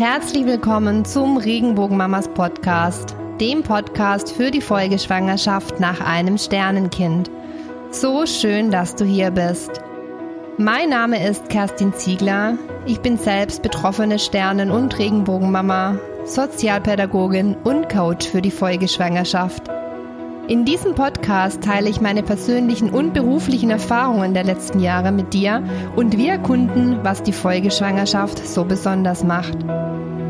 Herzlich willkommen zum Regenbogenmamas Podcast, dem Podcast für die Folgeschwangerschaft nach einem Sternenkind. So schön, dass du hier bist. Mein Name ist Kerstin Ziegler. Ich bin selbst betroffene Sternen- und Regenbogenmama, Sozialpädagogin und Coach für die Folgeschwangerschaft. In diesem Podcast teile ich meine persönlichen und beruflichen Erfahrungen der letzten Jahre mit dir und wir erkunden, was die Folgeschwangerschaft so besonders macht.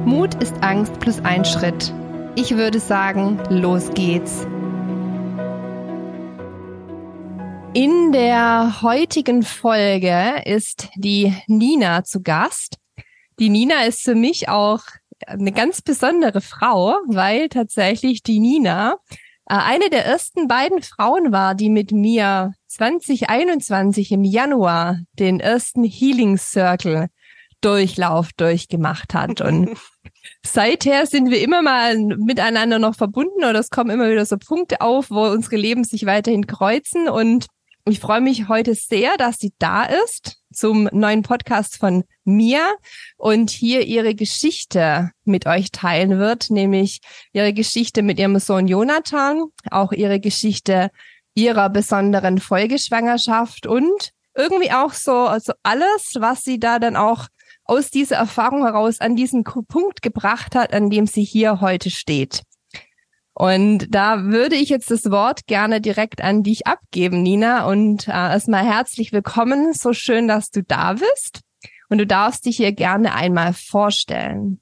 Mut ist Angst plus ein Schritt. Ich würde sagen, los geht's. In der heutigen Folge ist die Nina zu Gast. Die Nina ist für mich auch eine ganz besondere Frau, weil tatsächlich die Nina äh, eine der ersten beiden Frauen war, die mit mir 2021 im Januar den ersten Healing Circle Durchlauf durchgemacht hat. Und seither sind wir immer mal miteinander noch verbunden oder es kommen immer wieder so Punkte auf, wo unsere Leben sich weiterhin kreuzen. Und ich freue mich heute sehr, dass sie da ist zum neuen Podcast von mir und hier ihre Geschichte mit euch teilen wird, nämlich ihre Geschichte mit ihrem Sohn Jonathan, auch ihre Geschichte ihrer besonderen Folgeschwangerschaft und irgendwie auch so also alles, was sie da dann auch aus dieser Erfahrung heraus an diesen Punkt gebracht hat, an dem sie hier heute steht. Und da würde ich jetzt das Wort gerne direkt an dich abgeben, Nina. Und äh, erstmal herzlich willkommen. So schön, dass du da bist. Und du darfst dich hier gerne einmal vorstellen.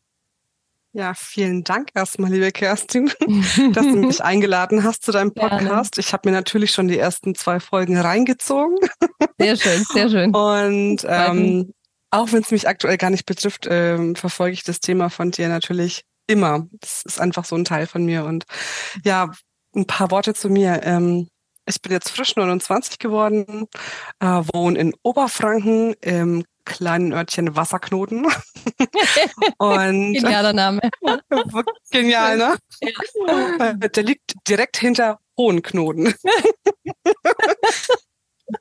Ja, vielen Dank erstmal, liebe Kerstin, dass du mich eingeladen hast zu deinem Podcast. Gerne. Ich habe mir natürlich schon die ersten zwei Folgen reingezogen. Sehr schön, sehr schön. Und ähm, auch wenn es mich aktuell gar nicht betrifft, ähm, verfolge ich das Thema von dir natürlich immer. Das ist einfach so ein Teil von mir. Und ja, ein paar Worte zu mir. Ähm, ich bin jetzt frisch 29 geworden, äh, wohne in Oberfranken im kleinen Örtchen Wasserknoten. Und Genialer Name. Genial, ne? Ja. Der liegt direkt hinter Hohenknoten.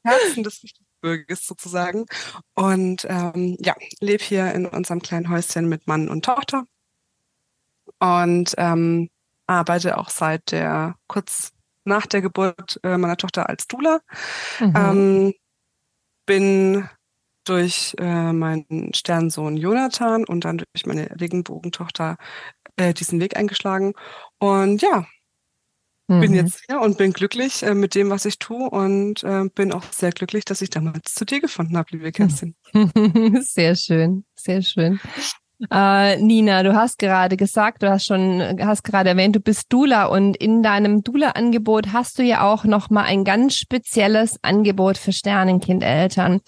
Herzen des Gebirges sozusagen. Und ähm, ja, lebe hier in unserem kleinen Häuschen mit Mann und Tochter und ähm, arbeite auch seit der kurz nach der Geburt äh, meiner Tochter als Dula. Mhm. Ähm, bin durch äh, meinen Sternsohn Jonathan und dann durch meine Regenbogentochter äh, diesen Weg eingeschlagen. Und ja, mhm. bin jetzt hier und bin glücklich äh, mit dem, was ich tue und äh, bin auch sehr glücklich, dass ich damals zu dir gefunden habe, liebe Kerstin. Sehr schön, sehr schön. Äh, Nina, du hast gerade gesagt, du hast schon, hast gerade erwähnt, du bist Dula und in deinem Dula-Angebot hast du ja auch noch mal ein ganz spezielles Angebot für Sternenkindeltern.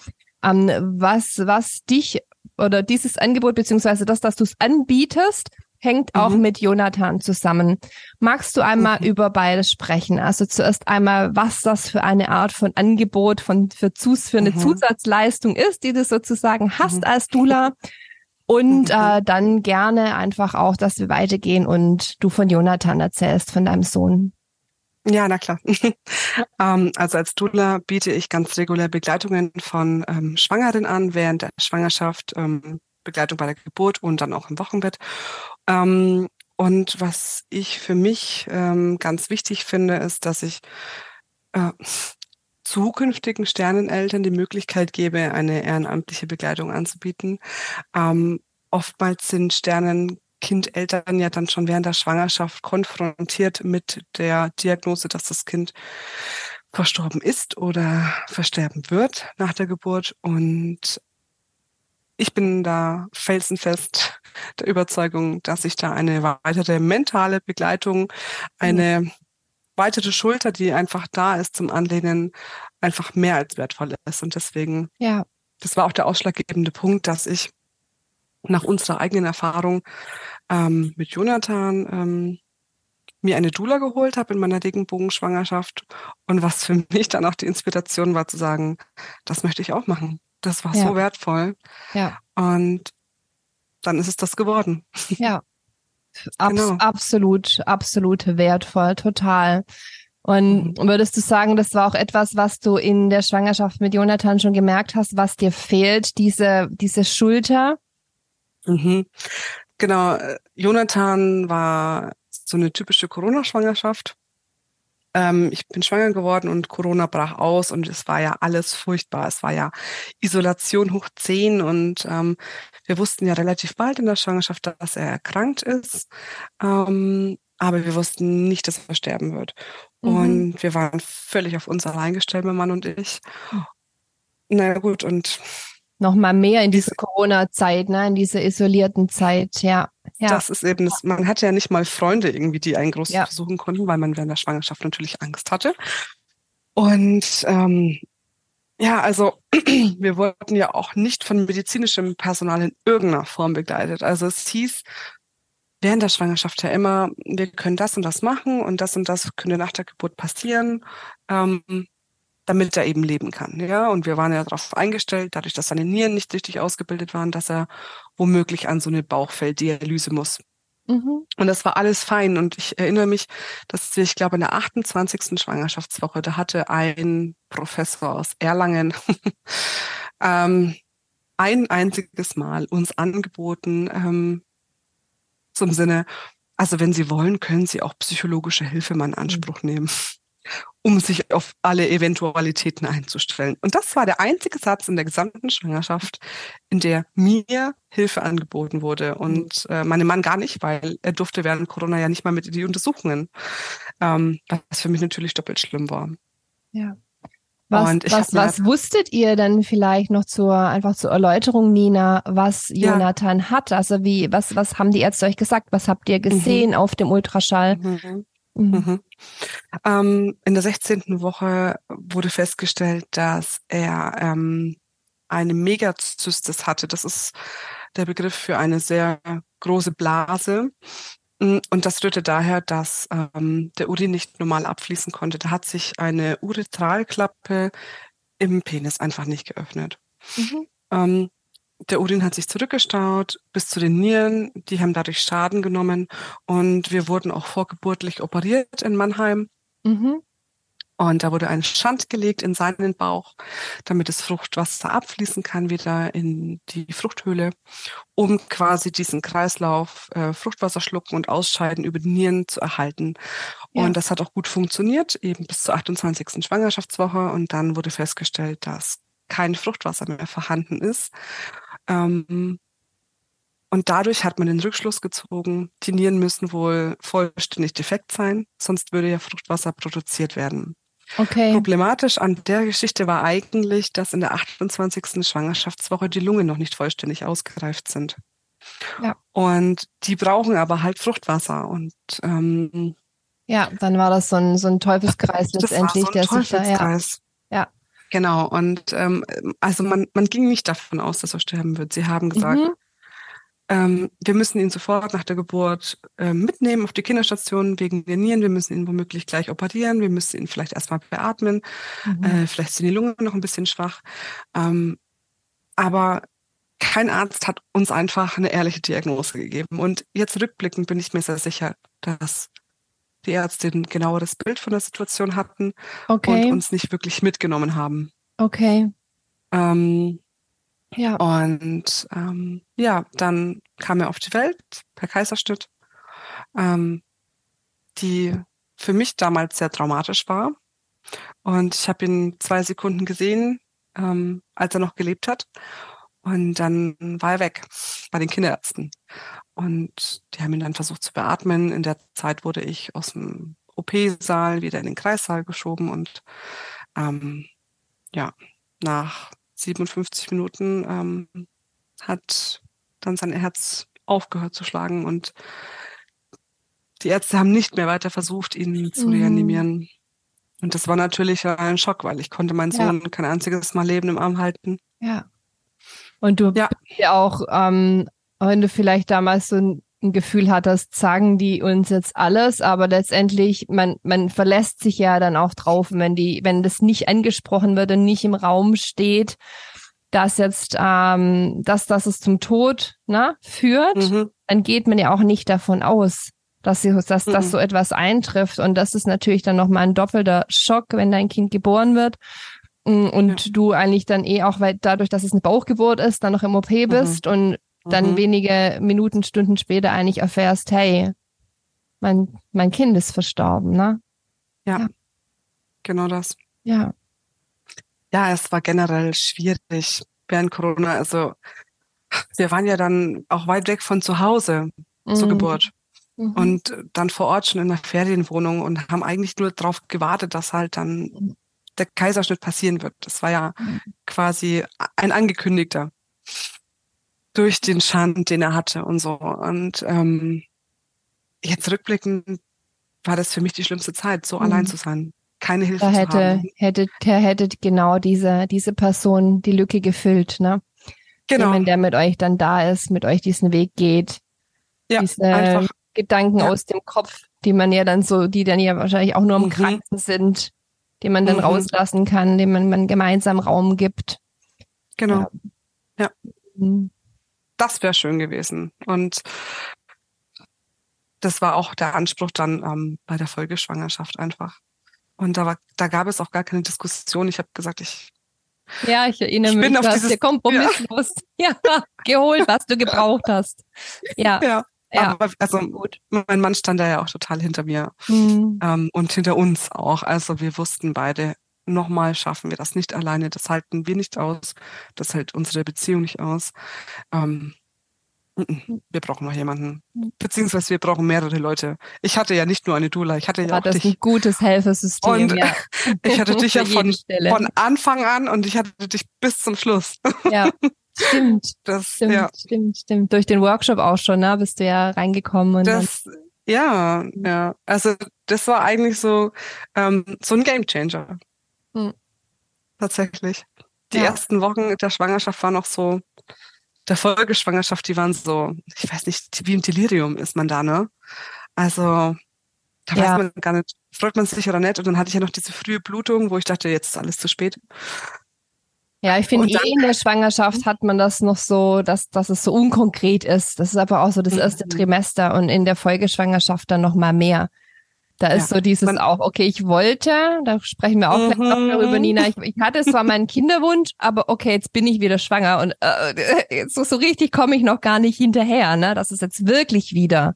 Ähm, was, was dich oder dieses Angebot beziehungsweise das, dass du es anbietest, hängt auch mhm. mit Jonathan zusammen. Magst du einmal mhm. über beides sprechen? Also zuerst einmal, was das für eine Art von Angebot von für, Zus, für eine mhm. Zusatzleistung ist, die du sozusagen hast mhm. als Dula und äh, dann gerne einfach auch, dass wir weitergehen und du von Jonathan erzählst, von deinem Sohn. Ja, na klar. ähm, also als Dula biete ich ganz regulär Begleitungen von ähm, Schwangeren an während der Schwangerschaft, ähm, Begleitung bei der Geburt und dann auch im Wochenbett. Ähm, und was ich für mich ähm, ganz wichtig finde, ist, dass ich äh, zukünftigen Sterneneltern die Möglichkeit gebe, eine ehrenamtliche Begleitung anzubieten. Ähm, oftmals sind Sternenkindeltern ja dann schon während der Schwangerschaft konfrontiert mit der Diagnose, dass das Kind verstorben ist oder versterben wird nach der Geburt. Und ich bin da felsenfest der Überzeugung, dass ich da eine weitere mentale Begleitung, eine weitere Schulter, die einfach da ist zum Anlehnen, einfach mehr als wertvoll ist. Und deswegen, ja. das war auch der ausschlaggebende Punkt, dass ich nach unserer eigenen Erfahrung ähm, mit Jonathan ähm, mir eine Dula geholt habe in meiner Regenbogenschwangerschaft und was für mich dann auch die Inspiration war zu sagen, das möchte ich auch machen. Das war ja. so wertvoll. Ja. Und dann ist es das geworden. Ja, Abs genau. Absolut, absolut wertvoll, total. Und mhm. würdest du sagen, das war auch etwas, was du in der Schwangerschaft mit Jonathan schon gemerkt hast, was dir fehlt, diese, diese Schulter? Mhm. Genau, äh, Jonathan war so eine typische Corona-Schwangerschaft. Ähm, ich bin schwanger geworden und Corona brach aus und es war ja alles furchtbar. Es war ja Isolation hoch zehn und ähm, wir wussten ja relativ bald in der Schwangerschaft, dass er erkrankt ist. Ähm, aber wir wussten nicht, dass er sterben wird. Mhm. Und wir waren völlig auf uns allein gestellt, mein Mann und ich. Naja, gut, und noch mal mehr in diese Corona-Zeit, ne, in diese isolierten Zeit, ja. ja. Das ist eben, das, man hatte ja nicht mal Freunde irgendwie, die einen groß ja. versuchen konnten, weil man während der Schwangerschaft natürlich Angst hatte. Und ähm, ja, also wir wurden ja auch nicht von medizinischem Personal in irgendeiner Form begleitet. Also es hieß während der Schwangerschaft ja immer, wir können das und das machen und das und das könnte nach der Geburt passieren. Ähm, damit er eben leben kann. Ja, und wir waren ja darauf eingestellt, dadurch, dass seine Nieren nicht richtig ausgebildet waren, dass er womöglich an so eine Bauchfelddialyse muss. Mhm. Und das war alles fein. Und ich erinnere mich, dass ich glaube, in der 28. Schwangerschaftswoche, da hatte ein Professor aus Erlangen ähm, ein einziges Mal uns angeboten, ähm, zum Sinne, also wenn Sie wollen, können Sie auch psychologische Hilfe mal in Anspruch mhm. nehmen um sich auf alle Eventualitäten einzustellen. Und das war der einzige Satz in der gesamten Schwangerschaft, in der mir Hilfe angeboten wurde und äh, meinem Mann gar nicht, weil er durfte während Corona ja nicht mal mit in die Untersuchungen, ähm, was für mich natürlich doppelt schlimm war. Ja. Was, was, was wusstet ihr denn vielleicht noch zur, einfach zur Erläuterung, Nina, was Jonathan ja. hat? Also wie, was, was haben die Ärzte euch gesagt? Was habt ihr gesehen mhm. auf dem Ultraschall? Mhm. Mhm. Mhm. Ähm, in der 16. Woche wurde festgestellt, dass er ähm, eine Megazystis hatte. Das ist der Begriff für eine sehr große Blase. Mm, und das rührte daher, dass ähm, der Urin nicht normal abfließen konnte. Da hat sich eine Uretralklappe im Penis einfach nicht geöffnet. Mhm. Ähm, der Urin hat sich zurückgestaut bis zu den Nieren. Die haben dadurch Schaden genommen. Und wir wurden auch vorgeburtlich operiert in Mannheim. Mhm. Und da wurde ein Schand gelegt in seinen Bauch, damit das Fruchtwasser abfließen kann wieder in die Fruchthöhle, um quasi diesen Kreislauf äh, Fruchtwasser schlucken und ausscheiden über die Nieren zu erhalten. Ja. Und das hat auch gut funktioniert, eben bis zur 28. Schwangerschaftswoche. Und dann wurde festgestellt, dass kein Fruchtwasser mehr vorhanden ist. Ähm, und dadurch hat man den Rückschluss gezogen, die Nieren müssen wohl vollständig defekt sein, sonst würde ja Fruchtwasser produziert werden. Okay. Problematisch an der Geschichte war eigentlich, dass in der 28. Schwangerschaftswoche die Lungen noch nicht vollständig ausgereift sind. Ja. Und die brauchen aber halt Fruchtwasser. Und ähm, ja, dann war das so ein, so ein Teufelskreis letztendlich, so ein der Teufelskreis. sich da, ja. ja. Genau, und ähm, also man, man ging nicht davon aus, dass er sterben wird. Sie haben gesagt, mhm. ähm, wir müssen ihn sofort nach der Geburt äh, mitnehmen auf die Kinderstation wegen der Nieren. Wir müssen ihn womöglich gleich operieren. Wir müssen ihn vielleicht erstmal beatmen. Mhm. Äh, vielleicht sind die Lungen noch ein bisschen schwach. Ähm, aber kein Arzt hat uns einfach eine ehrliche Diagnose gegeben. Und jetzt rückblickend bin ich mir sehr sicher, dass die Ärztin genaueres Bild von der Situation hatten okay. und uns nicht wirklich mitgenommen haben. Okay. Ähm, ja. Und ähm, ja, dann kam er auf die Welt per Kaiserschnitt, ähm, die für mich damals sehr traumatisch war. Und ich habe ihn zwei Sekunden gesehen, ähm, als er noch gelebt hat. Und dann war er weg bei den Kinderärzten. Und die haben ihn dann versucht zu beatmen. In der Zeit wurde ich aus dem OP-Saal wieder in den Kreissaal geschoben und ähm, ja, nach 57 Minuten ähm, hat dann sein Herz aufgehört zu schlagen und die Ärzte haben nicht mehr weiter versucht, ihn zu mhm. reanimieren. Und das war natürlich ein Schock, weil ich konnte meinen Sohn ja. kein einziges Mal leben im Arm halten. Ja. Und du ja. auch ähm, wenn du vielleicht damals so ein, Gefühl hattest, sagen die uns jetzt alles, aber letztendlich, man, man verlässt sich ja dann auch drauf, wenn die, wenn das nicht angesprochen wird und nicht im Raum steht, dass jetzt, ähm, dass, dass es zum Tod ne, führt, mhm. dann geht man ja auch nicht davon aus, dass, sie, dass, mhm. dass so etwas eintrifft. Und das ist natürlich dann nochmal ein doppelter Schock, wenn dein Kind geboren wird und ja. du eigentlich dann eh auch, weil dadurch, dass es eine Bauchgeburt ist, dann noch im OP mhm. bist mhm. und dann Mhm. wenige Minuten, Stunden später eigentlich erfährst, hey, mein, mein Kind ist verstorben, ne? Genau das. Ja. Ja, es war generell schwierig während Corona. Also wir waren ja dann auch weit weg von zu Hause zur Mhm. Geburt Mhm. und dann vor Ort schon in der Ferienwohnung und haben eigentlich nur darauf gewartet, dass halt dann der Kaiserschnitt passieren wird. Das war ja Mhm. quasi ein angekündigter durch den Schand, den er hatte und so. Und ähm, jetzt rückblickend war das für mich die schlimmste Zeit, so Mhm. allein zu sein, keine Hilfe Da zu hätte, haben. hätte, der hätte genau diese, diese Person die Lücke gefüllt, ne? Genau, Jemand, der mit euch dann da ist, mit euch diesen Weg geht, ja, diese einfach Gedanken Ja. aus dem Kopf, die man ja dann so, die dann ja wahrscheinlich auch nur am Mhm. Kranken sind, die man dann Mhm. rauslassen kann, dem man, man gemeinsam Raum gibt. genau. Mhm. das wäre schön gewesen. Und das war auch der Anspruch dann ähm, bei der Folgeschwangerschaft einfach. Und da war, da gab es auch gar keine Diskussion. Ich habe gesagt, ich Ja, ich erinnere Ich mich, bin auf dieses- dir kompromisslos ja. geholt, was du gebraucht hast. Ja, ja, ja, aber also gut. mein Mann stand da ja auch total hinter mir Mhm. ähm, und hinter uns auch. Also wir wussten beide, nochmal schaffen wir das nicht alleine. Das halten wir nicht aus. Das hält unsere Beziehung nicht aus. Ähm, mm, wir brauchen noch jemanden. Beziehungsweise wir brauchen mehrere Leute. Ich hatte ja nicht nur eine Dula, ich hatte ja War auch das dich. ein gutes Helfersystem, Und ja. Ich hatte dich ja von, von Anfang an und ich hatte dich bis zum Schluss. Ja, stimmt, Das, stimmt, ja, stimmt, stimmt. Durch den Workshop auch schon, ne? Bist du ja reingekommen und das, ja, ja. Also das war eigentlich so, ähm, so ein Gamechanger. Hm. Tatsächlich. Die Ja. ersten Wochen der Schwangerschaft waren noch so, der Folgeschwangerschaft, die waren so, ich weiß nicht, wie im Delirium ist man da, ne? Also, da Ja. weiß man gar nicht, freut man sich oder nicht. Und dann hatte ich ja noch diese frühe Blutung, wo ich dachte, jetzt ist alles zu spät. Ja, ich finde eh in der Schwangerschaft hat man das noch so, dass, dass es so unkonkret ist. Das ist aber auch so das erste Mhm. Trimester und in der Folgeschwangerschaft dann noch mal mehr. Da ist Ja, so dieses auch, okay, ich wollte, da sprechen wir auch gleich noch Mhm. darüber, Nina. Ich, ich hatte zwar meinen Kinderwunsch, aber okay, jetzt bin ich wieder schwanger und äh, so, so richtig komme ich noch gar nicht hinterher, ne? Dass es jetzt wirklich wieder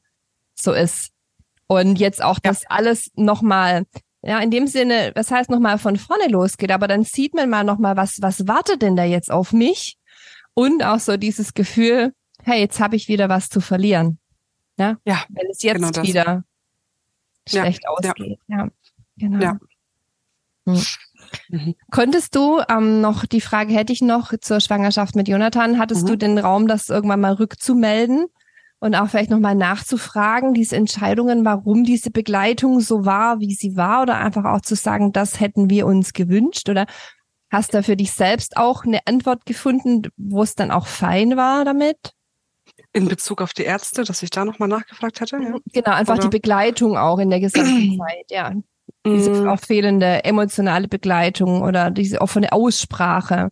so ist. Und jetzt auch Ja. das alles nochmal, ja, in dem Sinne, das heißt nochmal von vorne losgeht, aber dann sieht man mal nochmal, was, was wartet denn da jetzt auf mich? Und auch so dieses Gefühl, hey, jetzt habe ich wieder was zu verlieren. Ja, Ja, wenn es jetzt genau wieder Ja, schlecht ja. ausgeht. Ja, genau. Ja. Hm. Mhm. Konntest du ähm, noch, die Frage hätte ich noch zur Schwangerschaft mit Jonathan, hattest Mhm. du den Raum, das irgendwann mal rückzumelden und auch vielleicht nochmal nachzufragen, diese Entscheidungen, warum diese Begleitung so war, wie sie war, oder einfach auch zu sagen, das hätten wir uns gewünscht oder hast du für dich selbst auch eine Antwort gefunden, wo es dann auch fein war damit? in Bezug auf die Ärzte, dass ich da nochmal nachgefragt hätte. Ja. Genau, einfach Oder- die Begleitung auch in der gesamten Zeit, ja. Diese Mm, auch fehlende emotionale Begleitung oder diese offene Aussprache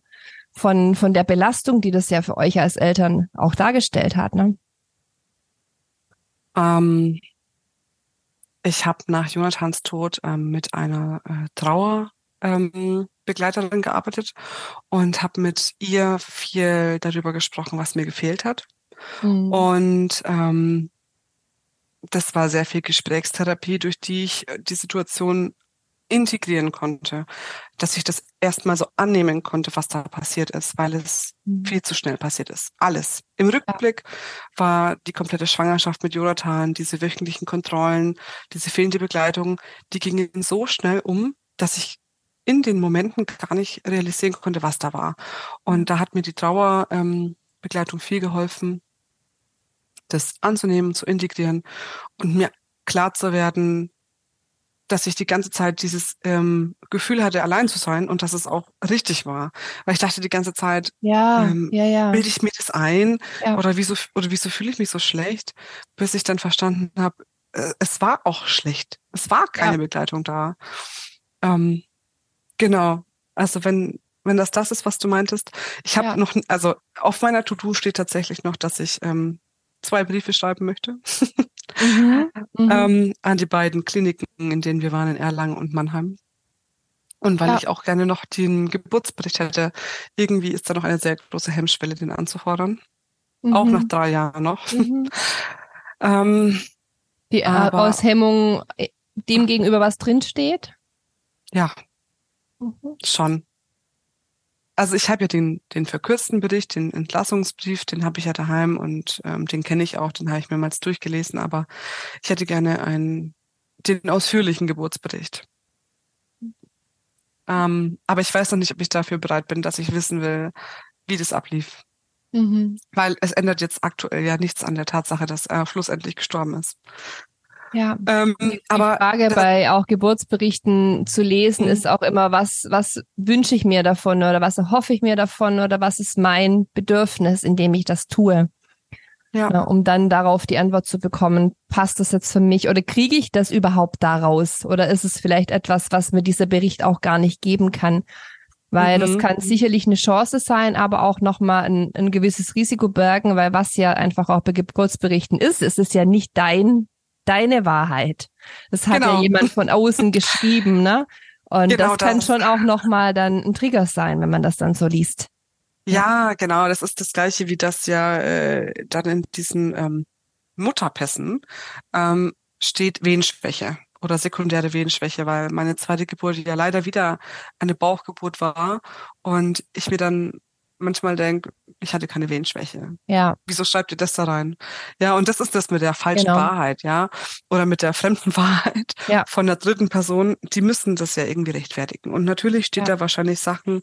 von, von der Belastung, die das ja für euch als Eltern auch dargestellt hat, ne? Ähm, ich habe nach Jonathans Tod ähm, mit einer äh, Trauerbegleiterin ähm, gearbeitet und habe mit ihr viel darüber gesprochen, was mir gefehlt hat. Mhm. Und ähm, das war sehr viel Gesprächstherapie, durch die ich äh, die Situation integrieren konnte, dass ich das erstmal so annehmen konnte, was da passiert ist, weil es Mhm. viel zu schnell passiert ist. Alles. Im Rückblick war die komplette Schwangerschaft mit Jonathan, diese wöchentlichen Kontrollen, diese fehlende Begleitung, die gingen so schnell um, dass ich in den Momenten gar nicht realisieren konnte, was da war. Und da hat mir die Trauerbegleitung ähm, viel geholfen, das anzunehmen, zu integrieren und mir klar zu werden, dass ich die ganze Zeit dieses ähm, Gefühl hatte, allein zu sein und dass es auch richtig war. Weil ich dachte die ganze Zeit, Ja, ähm, ja, ja. bilde ich mir das ein Ja. oder wieso oder wieso fühle ich mich so schlecht, bis ich dann verstanden habe, äh, es war auch schlecht. Es war keine Ja. Begleitung da. Ähm, genau. Also wenn wenn das das ist, was du meintest, ich habe Ja. noch, also auf meiner To-Do steht tatsächlich noch, dass ich ähm, zwei Briefe schreiben möchte Mhm. Mhm. ähm, an die beiden Kliniken, in denen wir waren, in Erlangen und Mannheim. Und weil Ja. ich auch gerne noch den Geburtsbericht hätte, irgendwie ist da noch eine sehr große Hemmschwelle, den anzufordern. mhm. auch nach drei Jahren noch. Mhm. ähm, Die aber, Aushemmung äh, dem gegenüber, was drinsteht? Ja, mhm. schon. Also ich habe ja den, den verkürzten Bericht, den Entlassungsbrief, den habe ich ja daheim und ähm, den kenne ich auch, den habe ich mehrmals durchgelesen, aber ich hätte gerne einen, den ausführlichen Geburtsbericht. Ähm, aber ich weiß noch nicht, ob ich dafür bereit bin, dass ich wissen will, wie das ablief. Mhm. Weil es ändert jetzt aktuell ja nichts an der Tatsache, dass er schlussendlich gestorben ist. Ja, ähm, die aber Frage bei auch Geburtsberichten zu lesen mhm. ist auch immer, was, was wünsche ich mir davon oder was erhoffe ich mir davon oder was ist mein Bedürfnis, in dem ich das tue? Ja. ja. um dann darauf die Antwort zu bekommen, passt das jetzt für mich oder kriege ich das überhaupt daraus? Oder ist es vielleicht etwas, was mir dieser Bericht auch gar nicht geben kann? Weil mhm. das kann sicherlich eine Chance sein, aber auch nochmal ein, ein gewisses Risiko bergen, weil was ja einfach auch bei Geburtsberichten ist, ist es ja nicht dein, deine Wahrheit. Das hat genau. ja jemand von außen geschrieben, ne? Und genau das kann das. schon auch nochmal dann ein Trigger sein, wenn man das dann so liest. Ja, genau. Das ist das Gleiche, wie das ja äh, dann in diesen ähm, Mutterpässen ähm, steht Wehenschwäche oder sekundäre Wehenschwäche, weil meine zweite Geburt ja leider wieder eine Bauchgeburt war und ich mir dann manchmal denke, ich hatte keine Wehenschwäche. Ja. Wieso schreibt ihr das da rein? Ja, und das ist das mit der falschen genau. Wahrheit, ja, oder mit der fremden Wahrheit ja. von der dritten Person. Die müssen das ja irgendwie rechtfertigen. Und natürlich steht ja. da wahrscheinlich Sachen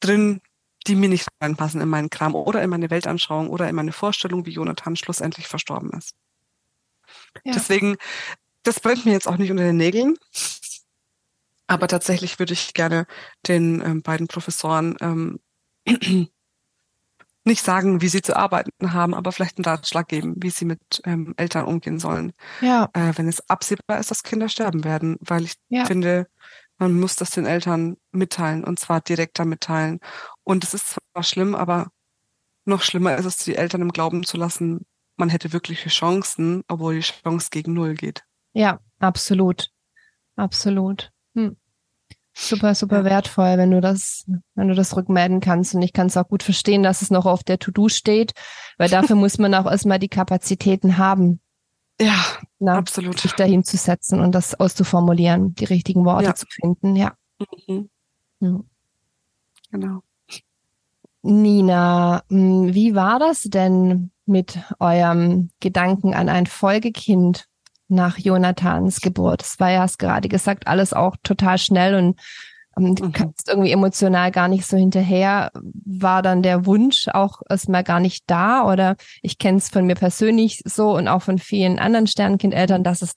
drin, die mir nicht reinpassen in meinen Kram oder in meine Weltanschauung oder in meine Vorstellung, wie Jonathan schlussendlich verstorben ist. Ja. Deswegen, das brennt mir jetzt auch nicht unter den Nägeln. Aber tatsächlich würde ich gerne den ähm, beiden Professoren ähm, nicht sagen, wie sie zu arbeiten haben, aber vielleicht einen Ratschlag geben, wie sie mit ähm, Eltern umgehen sollen. Ja. Äh, wenn es absehbar ist, dass Kinder sterben werden, weil ich ja. finde, man muss das den Eltern mitteilen und zwar direkter mitteilen. Und es ist zwar schlimm, aber noch schlimmer ist es, die Eltern im Glauben zu lassen, man hätte wirkliche Chancen, obwohl die Chance gegen Null geht. Ja, absolut. Absolut. Super, super wertvoll, wenn du das, wenn du das rückmelden kannst. Und ich kann es auch gut verstehen, dass es noch auf der To-Do steht, weil dafür muss man auch erstmal die Kapazitäten haben. Ja, Na, absolut. Sich dahin zu setzen und das auszuformulieren, die richtigen Worte ja. zu finden, ja. Mhm. mhm. Genau. Nina, hm, wie war das denn mit eurem Gedanken an ein Folgekind nach Jonathans Geburt? Es war ja, hast gerade gesagt, alles auch total schnell und ähm, du mhm. kannst irgendwie emotional gar nicht so hinterher. War dann der Wunsch auch erstmal gar nicht da? Oder ich kenne es von mir persönlich so und auch von vielen anderen Sternkindeltern, dass es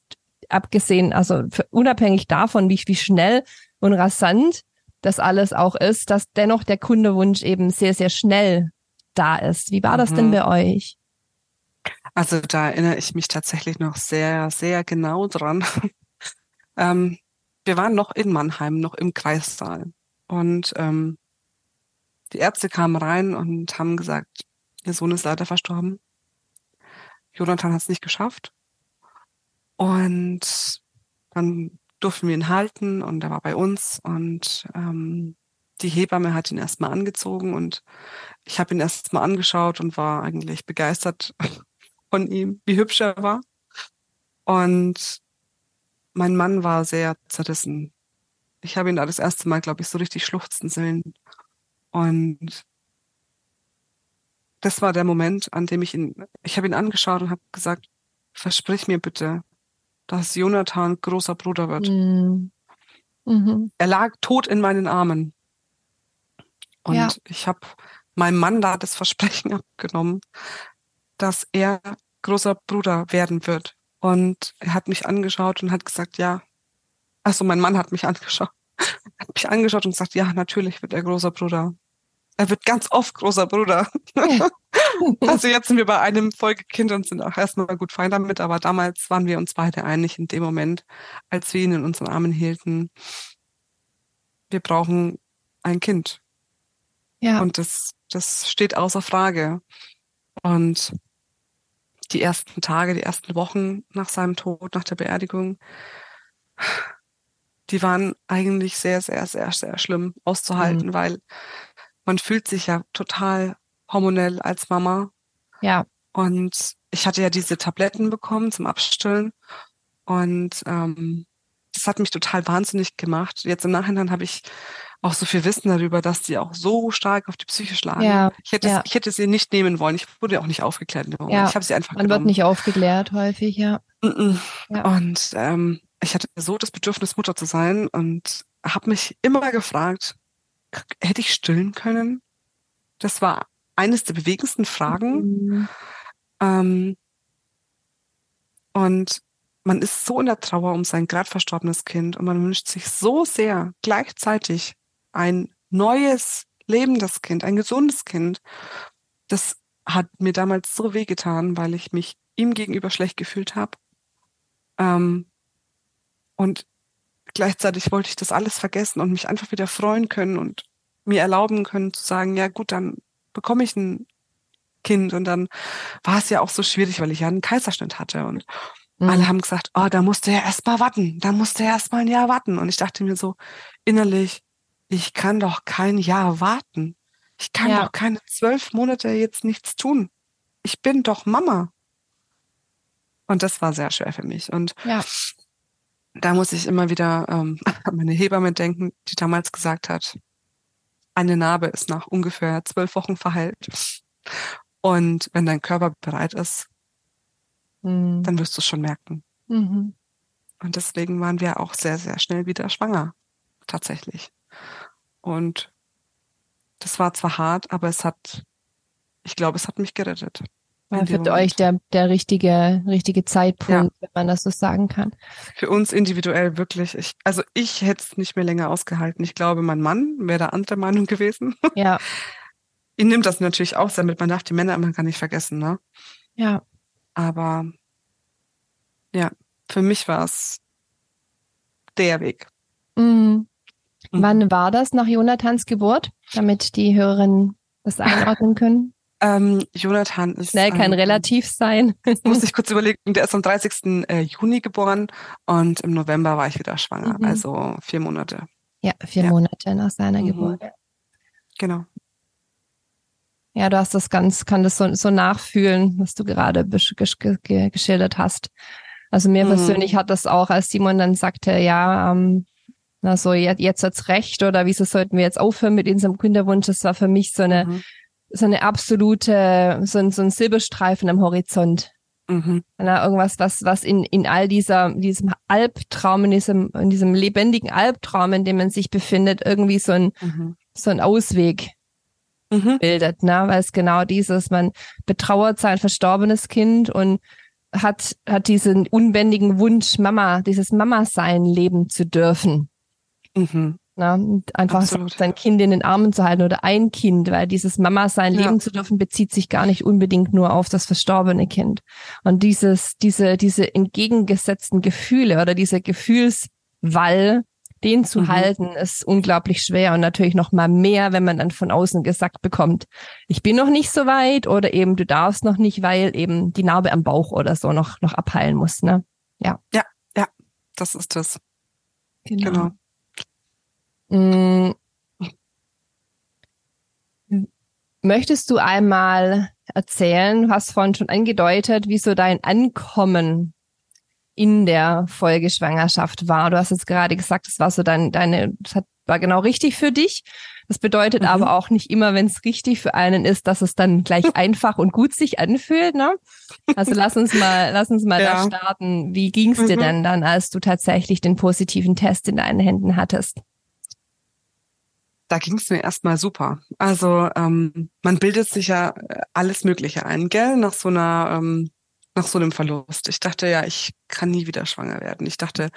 abgesehen, also unabhängig davon, wie, wie schnell und rasant das alles auch ist, dass dennoch der Kundewunsch eben sehr, sehr schnell da ist. Wie war mhm. das denn mhm. bei euch? Also da erinnere ich mich tatsächlich noch sehr, sehr genau dran. ähm, wir waren noch in Mannheim, noch im Kreissaal. Und ähm, die Ärzte kamen rein und haben gesagt, ihr Sohn ist leider verstorben. Jonathan hat es nicht geschafft. Und dann durften wir ihn halten und er war bei uns und ähm, die Hebamme hat ihn erstmal angezogen und ich habe ihn erstmal angeschaut und war eigentlich begeistert von ihm, wie hübsch er war. Und mein Mann war sehr zerrissen. Ich habe ihn da das erste Mal, glaube ich, so richtig schluchzen sehen. Und das war der Moment, an dem ich ihn, ich habe ihn angeschaut und habe gesagt, versprich mir bitte, dass Jonathan großer Bruder wird. Mhm. Mhm. Er lag tot in meinen Armen. Und ja. ich habe meinem Mann da das Versprechen abgenommen, dass er großer Bruder werden wird. Und er hat mich angeschaut und hat gesagt, ja. Also mein Mann hat mich angeschaut, hat mich angeschaut und gesagt, ja, natürlich wird er großer Bruder. Er wird ganz oft großer Bruder. also jetzt sind wir bei einem Folgekind und sind auch erstmal gut fein damit, aber damals waren wir uns beide einig in dem Moment, als wir ihn in unseren Armen hielten. Wir brauchen ein Kind. Ja. Und das, das steht außer Frage. Und die ersten Tage, die ersten Wochen nach seinem Tod, nach der Beerdigung, die waren eigentlich sehr, sehr, sehr, sehr schlimm auszuhalten, mhm. weil man fühlt sich ja total hormonell als Mama Ja. Und ich hatte ja diese Tabletten bekommen zum Abstillen. Und ähm, das hat mich total wahnsinnig gemacht. Jetzt im Nachhinein habe ich auch so viel Wissen darüber, dass die auch so stark auf die Psyche schlagen. Ja, ich, hätte ja. es, ich hätte sie nicht nehmen wollen. Ich wurde auch nicht aufgeklärt. Ja, ich habe sie einfach Man genommen. wird nicht aufgeklärt häufig, ja. Ja. Und ähm, ich hatte so das Bedürfnis, Mutter zu sein und habe mich immer gefragt, hätte ich stillen können? Das war eines der bewegendsten Fragen. Mhm. Ähm, und man ist so in der Trauer um sein gerade verstorbenes Kind und man wünscht sich so sehr gleichzeitig ein neues, lebendes Kind, ein gesundes Kind. Das hat mir damals so wehgetan, weil ich mich ihm gegenüber schlecht gefühlt habe. Ähm, und gleichzeitig wollte ich das alles vergessen und mich einfach wieder freuen können und mir erlauben können zu sagen, ja gut, dann bekomme ich ein Kind. Und dann war es ja auch so schwierig, weil ich ja einen Kaiserschnitt hatte. Und mhm. alle haben gesagt, oh, da musst du ja erst mal warten. Da musst du ja erst mal ein Jahr warten. Und ich dachte mir so innerlich, ich kann doch kein Jahr warten. Ich kann ja. doch keine zwölf Monate jetzt nichts tun. Ich bin doch Mama. Und das war sehr schwer für mich. Und ja. da muss ich immer wieder ähm, an meine Hebamme denken, die damals gesagt hat, eine Narbe ist nach ungefähr zwölf Wochen verheilt. Und wenn dein Körper bereit ist, mhm. dann wirst du es schon merken. Mhm. Und deswegen waren wir auch sehr, sehr schnell wieder schwanger. Tatsächlich. Und das war zwar hart, aber es hat, ich glaube, es hat mich gerettet. War für Moment. euch der, der richtige, richtige Zeitpunkt, ja. wenn man das so sagen kann. Für uns individuell wirklich. Ich, also ich hätte es nicht mehr länger ausgehalten. Ich glaube, mein Mann wäre der andere Meinung gewesen. Ja. Ihn nimmt das natürlich auch sehr mit. Man darf die Männer immer gar nicht vergessen, ne? Ja. Aber ja, für mich war es der Weg. Mhm. Mhm. Wann war das nach Jonathans Geburt, damit die Hörerinnen das einordnen können? Ähm, Jonathan ist. Schnell kann ähm, relativ sein. muss ich kurz überlegen. Der ist am 30. Äh, Juni geboren und im November war ich wieder schwanger. Mhm. Also vier Monate. Ja, vier ja. Monate nach seiner mhm. Geburt. Genau. Ja, du hast das ganz, kann das so, so nachfühlen, was du gerade geschildert hast. Also mir mhm. persönlich hat das auch, als Simon dann sagte, ja, ähm, na so jetzt, jetzt hat's recht oder wieso sollten wir jetzt aufhören mit unserem Kinderwunsch? Das war für mich so eine mhm so eine absolute, so ein, so ein Silberstreifen am Horizont. Mhm. Na, irgendwas, was, was in, in all dieser, diesem Albtraum, in diesem, in diesem lebendigen Albtraum, in dem man sich befindet, irgendwie so ein, mhm. so ein Ausweg mhm. bildet, ne? Weil es genau dieses, man betrauert sein verstorbenes Kind und hat, hat diesen unbändigen Wunsch, Mama, dieses Mama-Sein leben zu dürfen. Mhm. Ne? Einfach Absolut. sein Kind in den Armen zu halten oder ein Kind, weil dieses Mama sein ja. leben zu dürfen bezieht sich gar nicht unbedingt nur auf das verstorbene Kind. Und dieses, diese, diese entgegengesetzten Gefühle oder dieser Gefühlswall, den zu mhm. halten, ist unglaublich schwer und natürlich noch mal mehr, wenn man dann von außen gesagt bekommt, ich bin noch nicht so weit oder eben du darfst noch nicht, weil eben die Narbe am Bauch oder so noch, noch abheilen muss, ne? Ja. Ja, ja, das ist das. Genau. genau. Mm. Möchtest du einmal erzählen, du hast vorhin schon angedeutet, wie so dein Ankommen in der Folgeschwangerschaft war. Du hast jetzt gerade gesagt, das war so dein, deine, das war genau richtig für dich. Das bedeutet mhm. aber auch nicht immer, wenn es richtig für einen ist, dass es dann gleich einfach und gut sich anfühlt. Ne? Also lass uns mal, lass uns mal ja. da starten. Wie ging es dir mhm. denn dann, als du tatsächlich den positiven Test in deinen Händen hattest? Da ging es mir erstmal super. Also ähm, man bildet sich ja äh, alles Mögliche ein, gell, nach so einer, ähm, nach so einem Verlust. Ich dachte ja, ich kann nie wieder schwanger werden. Ich dachte,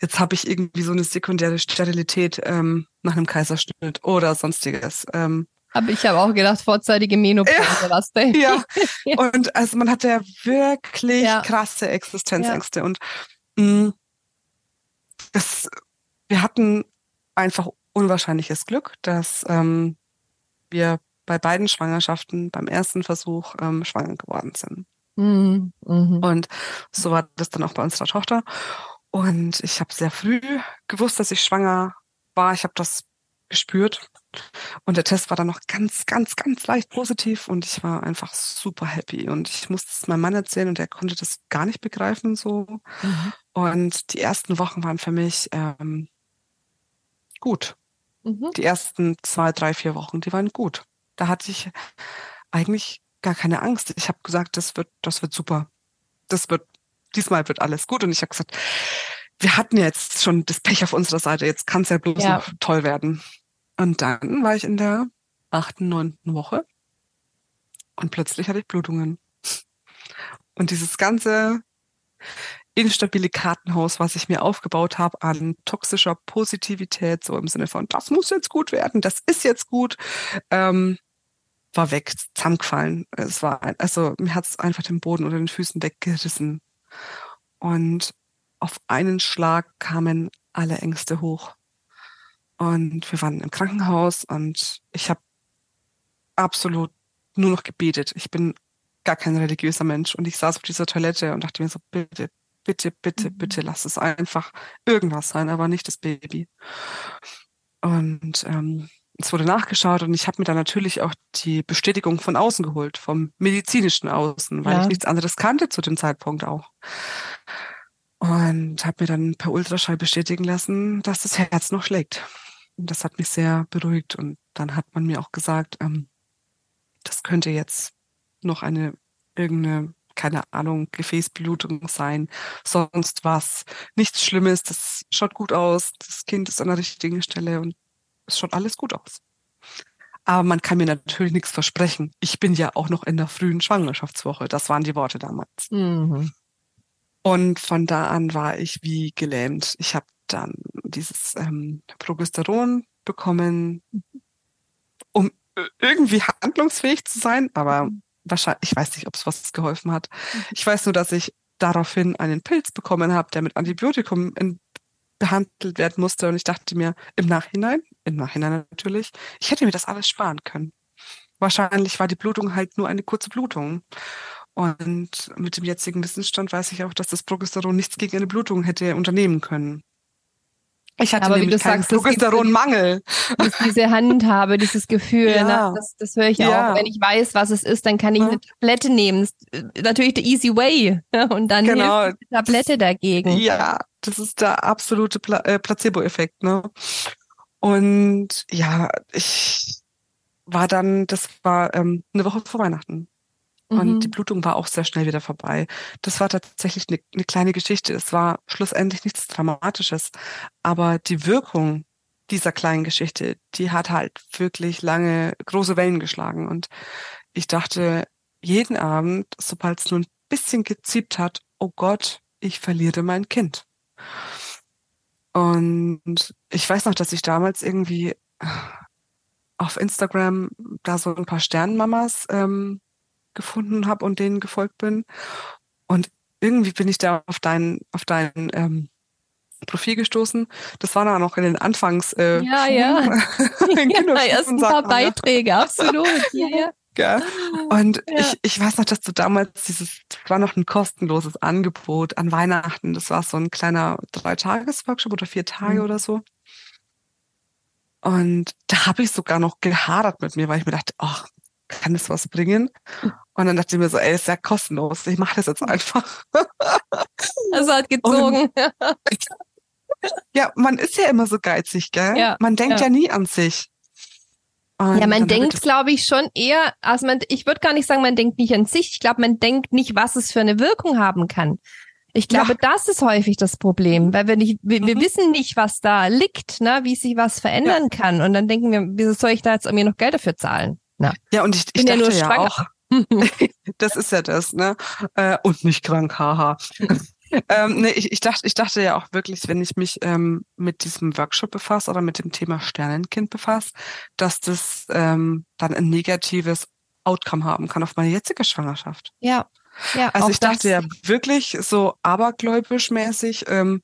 jetzt habe ich irgendwie so eine sekundäre Sterilität ähm, nach einem Kaiserschnitt oder sonstiges. Ähm, aber ich habe auch gedacht, vorzeitige Menopause ja, was denn? Ja. Und also man hatte ja wirklich ja. krasse Existenzängste ja. und mh, mm, das, wir hatten einfach unwahrscheinliches Glück, dass ähm, wir bei beiden Schwangerschaften beim ersten Versuch ähm, schwanger geworden sind. Mhm. Mhm. Und so war das dann auch bei unserer Tochter. Und ich habe sehr früh gewusst, dass ich schwanger war. Ich habe das gespürt. Und der Test war dann noch ganz, ganz, ganz leicht positiv und ich war einfach super happy. Und ich musste es meinem Mann erzählen und er konnte das gar nicht begreifen so. Mhm. Und die ersten Wochen waren für mich ähm, gut. Mhm. Die ersten zwei, drei, vier Wochen, die waren gut. Da hatte ich eigentlich gar keine Angst. Ich habe gesagt, das wird, das wird super. Das wird, diesmal wird alles gut. Und ich habe gesagt, wir hatten jetzt schon das Pech auf unserer Seite, jetzt kann es ja bloß ja. noch toll werden. Und dann war ich in der achten, neunten Woche und plötzlich hatte ich Blutungen. Und dieses ganze instabile Kartenhaus, was ich mir aufgebaut habe an toxischer Positivität, so im Sinne von, das muss jetzt gut werden, das ist jetzt gut, ähm, war weg, zusammengefallen. Es war, also mir hat es einfach den Boden unter den Füßen weggerissen. Und auf einen Schlag kamen alle Ängste hoch. Und wir waren im Krankenhaus und ich habe absolut nur noch gebetet. Ich bin gar kein religiöser Mensch und ich saß auf dieser Toilette und dachte mir so, bitte, bitte, bitte, mhm. bitte, lass es einfach irgendwas sein, aber nicht das Baby. Und ähm, es wurde nachgeschaut und ich habe mir dann natürlich auch die Bestätigung von außen geholt, vom medizinischen Außen, weil ja. ich nichts anderes kannte zu dem Zeitpunkt auch. Und habe mir dann per Ultraschall bestätigen lassen, dass das Herz noch schlägt. Und das hat mich sehr beruhigt. Und dann hat man mir auch gesagt, ähm, das könnte jetzt noch eine irgendeine, keine Ahnung, Gefäßblutung sein, sonst was. Nichts Schlimmes, das schaut gut aus, das Kind ist an der richtigen Stelle und es schaut alles gut aus. Aber man kann mir natürlich nichts versprechen. Ich bin ja auch noch in der frühen Schwangerschaftswoche. Das waren die Worte damals. Mhm. Und von da an war ich wie gelähmt. Ich habe dann dieses ähm, Progesteron bekommen, um irgendwie handlungsfähig zu sein, aber wahrscheinlich, ich weiß nicht, ob es was geholfen hat. Ich weiß nur, dass ich daraufhin einen Pilz bekommen habe, der mit Antibiotikum in, behandelt werden musste. Und ich dachte mir im Nachhinein, im Nachhinein natürlich, ich hätte mir das alles sparen können. Wahrscheinlich war die Blutung halt nur eine kurze Blutung. Und mit dem jetzigen Wissensstand weiß ich auch, dass das Progesteron nichts gegen eine Blutung hätte unternehmen können. Ich hatte aber nämlich keinen Progesteronmangel. Diese Handhabe, dieses Gefühl, ja. ne? das, das höre ich ja. auch. Wenn ich weiß, was es ist, dann kann ich ja. eine Tablette nehmen. Natürlich der easy way. Ne? Und dann genau. hilft die Tablette dagegen. Ja, das ist der absolute Pla äh, Placebo-Effekt. Ne? Und ja, ich war dann, das war ähm, eine Woche vor Weihnachten. Und mhm. die Blutung war auch sehr schnell wieder vorbei. Das war tatsächlich eine, eine kleine Geschichte. Es war schlussendlich nichts Dramatisches. Aber die Wirkung dieser kleinen Geschichte, die hat halt wirklich lange große Wellen geschlagen. Und ich dachte jeden Abend, sobald es nur ein bisschen geziebt hat, oh Gott, ich verliere mein Kind. Und ich weiß noch, dass ich damals irgendwie auf Instagram da so ein paar Sternmamas ähm, gefunden habe und denen gefolgt bin. Und irgendwie bin ich da auf dein, auf dein ähm, Profil gestoßen. Das war da noch in den Anfangs. Äh, ja, ja. ja, erst ein paar Beiträge, absolut. Ja, ja. Ja. Und ja. ich, ich weiß noch, dass du damals dieses, das war noch ein kostenloses Angebot an Weihnachten. Das war so ein kleiner Drei-Tages-Workshop oder vier Tage mhm. oder so. Und da habe ich sogar noch gehadert mit mir, weil ich mir dachte, ach, kann das was bringen? Und dann dachte ich mir so, ey, ist ja kostenlos, ich mache das jetzt einfach. Also hat gezogen. Und, ja, man ist ja immer so geizig, gell? Ja, man denkt ja. ja nie an sich. Und ja, man denkt, glaube ich, schon eher, also man, ich würde gar nicht sagen, man denkt nicht an sich. Ich glaube, man denkt nicht, was es für eine Wirkung haben kann. Ich glaube, ja. das ist häufig das Problem, weil wir nicht, wir, mhm. wir wissen nicht, was da liegt, ne, wie sich was verändern ja. kann. Und dann denken wir, wieso soll ich da jetzt irgendwie noch Geld dafür zahlen? Na. Ja, und ich, ich dachte ja, ja auch, das ist ja das, ne? Äh, und nicht krank, haha. ähm, nee, ich, ich, dachte, ich dachte ja auch wirklich, wenn ich mich ähm, mit diesem Workshop befasse oder mit dem Thema Sternenkind befasse, dass das ähm, dann ein negatives Outcome haben kann auf meine jetzige Schwangerschaft. Ja. ja also ich dachte ja wirklich so abergläubisch mäßig, ähm,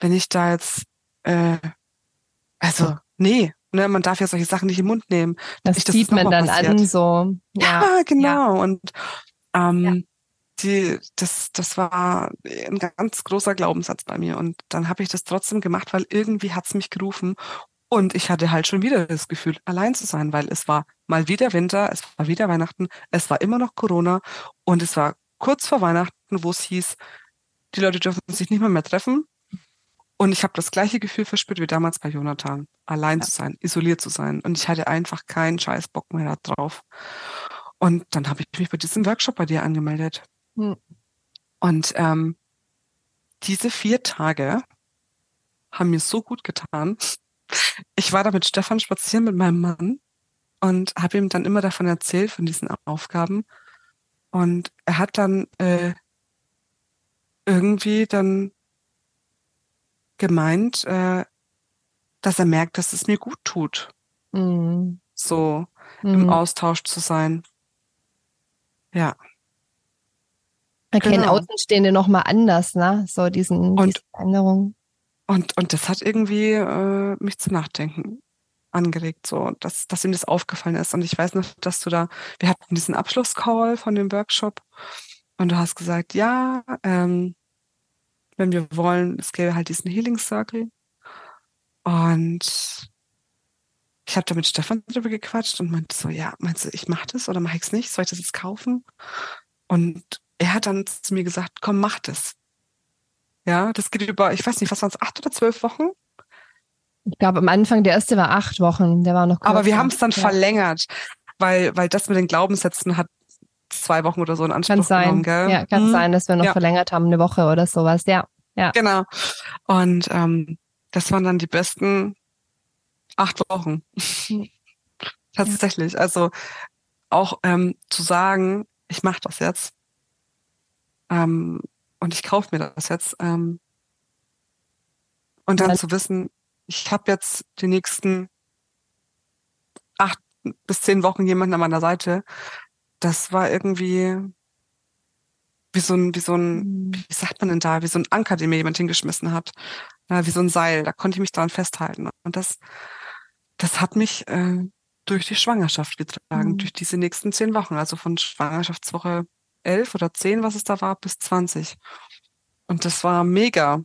wenn ich da jetzt, äh, also nee, Ne, man darf ja solche Sachen nicht im Mund nehmen. Das sieht man dann passiert. an, so. Ja, ja genau. Ja. Und ähm, ja. die, das, das war ein ganz großer Glaubenssatz bei mir. Und dann habe ich das trotzdem gemacht, weil irgendwie hat's mich gerufen. Und ich hatte halt schon wieder das Gefühl, allein zu sein, weil es war mal wieder Winter, es war wieder Weihnachten, es war immer noch Corona und es war kurz vor Weihnachten, wo es hieß, die Leute dürfen sich nicht mehr mehr treffen. Und ich habe das gleiche Gefühl verspürt wie damals bei Jonathan, allein ja. zu sein, isoliert zu sein. Und ich hatte einfach keinen scheiß Bock mehr drauf. Und dann habe ich mich bei diesem Workshop bei dir angemeldet. Hm. Und ähm, diese vier Tage haben mir so gut getan. Ich war da mit Stefan spazieren mit meinem Mann und habe ihm dann immer davon erzählt, von diesen Aufgaben. Und er hat dann äh, irgendwie dann gemeint, äh, dass er merkt, dass es mir gut tut. Mhm. So mhm. im Austausch zu sein. Ja. Erkennen genau. Außenstehende nochmal anders, ne? So diesen, und, Veränderung. Und, und das hat irgendwie äh, mich zum Nachdenken angeregt, so, dass, dass ihm das aufgefallen ist. Und ich weiß noch, dass du da, wir hatten diesen Abschlusscall von dem Workshop und du hast gesagt, ja, ähm, wenn wir wollen, es gäbe halt diesen Healing Circle. Und ich habe da mit Stefan drüber gequatscht und meinte so, ja, meinst du, ich mache das oder mache ich es nicht? Soll ich das jetzt kaufen? Und er hat dann zu mir gesagt, komm, mach das. Ja, das geht über, ich weiß nicht, was waren es, acht oder zwölf Wochen? Ich glaube, am Anfang, der erste war acht Wochen, der war noch kürzer. Aber wir haben es dann ja. verlängert, weil, weil das mit den Glaubenssätzen hat zwei Wochen oder so in Anspruch kann sein. genommen, gell? Ja, kann hm. sein, dass wir noch ja. verlängert haben, eine Woche oder sowas, ja. Ja. Genau. Und ähm, das waren dann die besten acht Wochen. Hm. Tatsächlich. Ja. Also auch ähm, zu sagen, ich mache das jetzt ähm, und ich kaufe mir das jetzt. Ähm, und dann ja. zu wissen, ich habe jetzt die nächsten acht bis zehn Wochen jemanden an meiner Seite, das war irgendwie wie so ein, wie so ein, mhm. wie sagt man denn da, wie so ein Anker, den mir jemand hingeschmissen hat. Ja, wie so ein Seil, da konnte ich mich dran festhalten. Und das, das hat mich äh, durch die Schwangerschaft getragen, mhm. durch diese nächsten zehn Wochen, also von Schwangerschaftswoche elf oder zehn, was es da war, bis zwanzig. Und das war mega.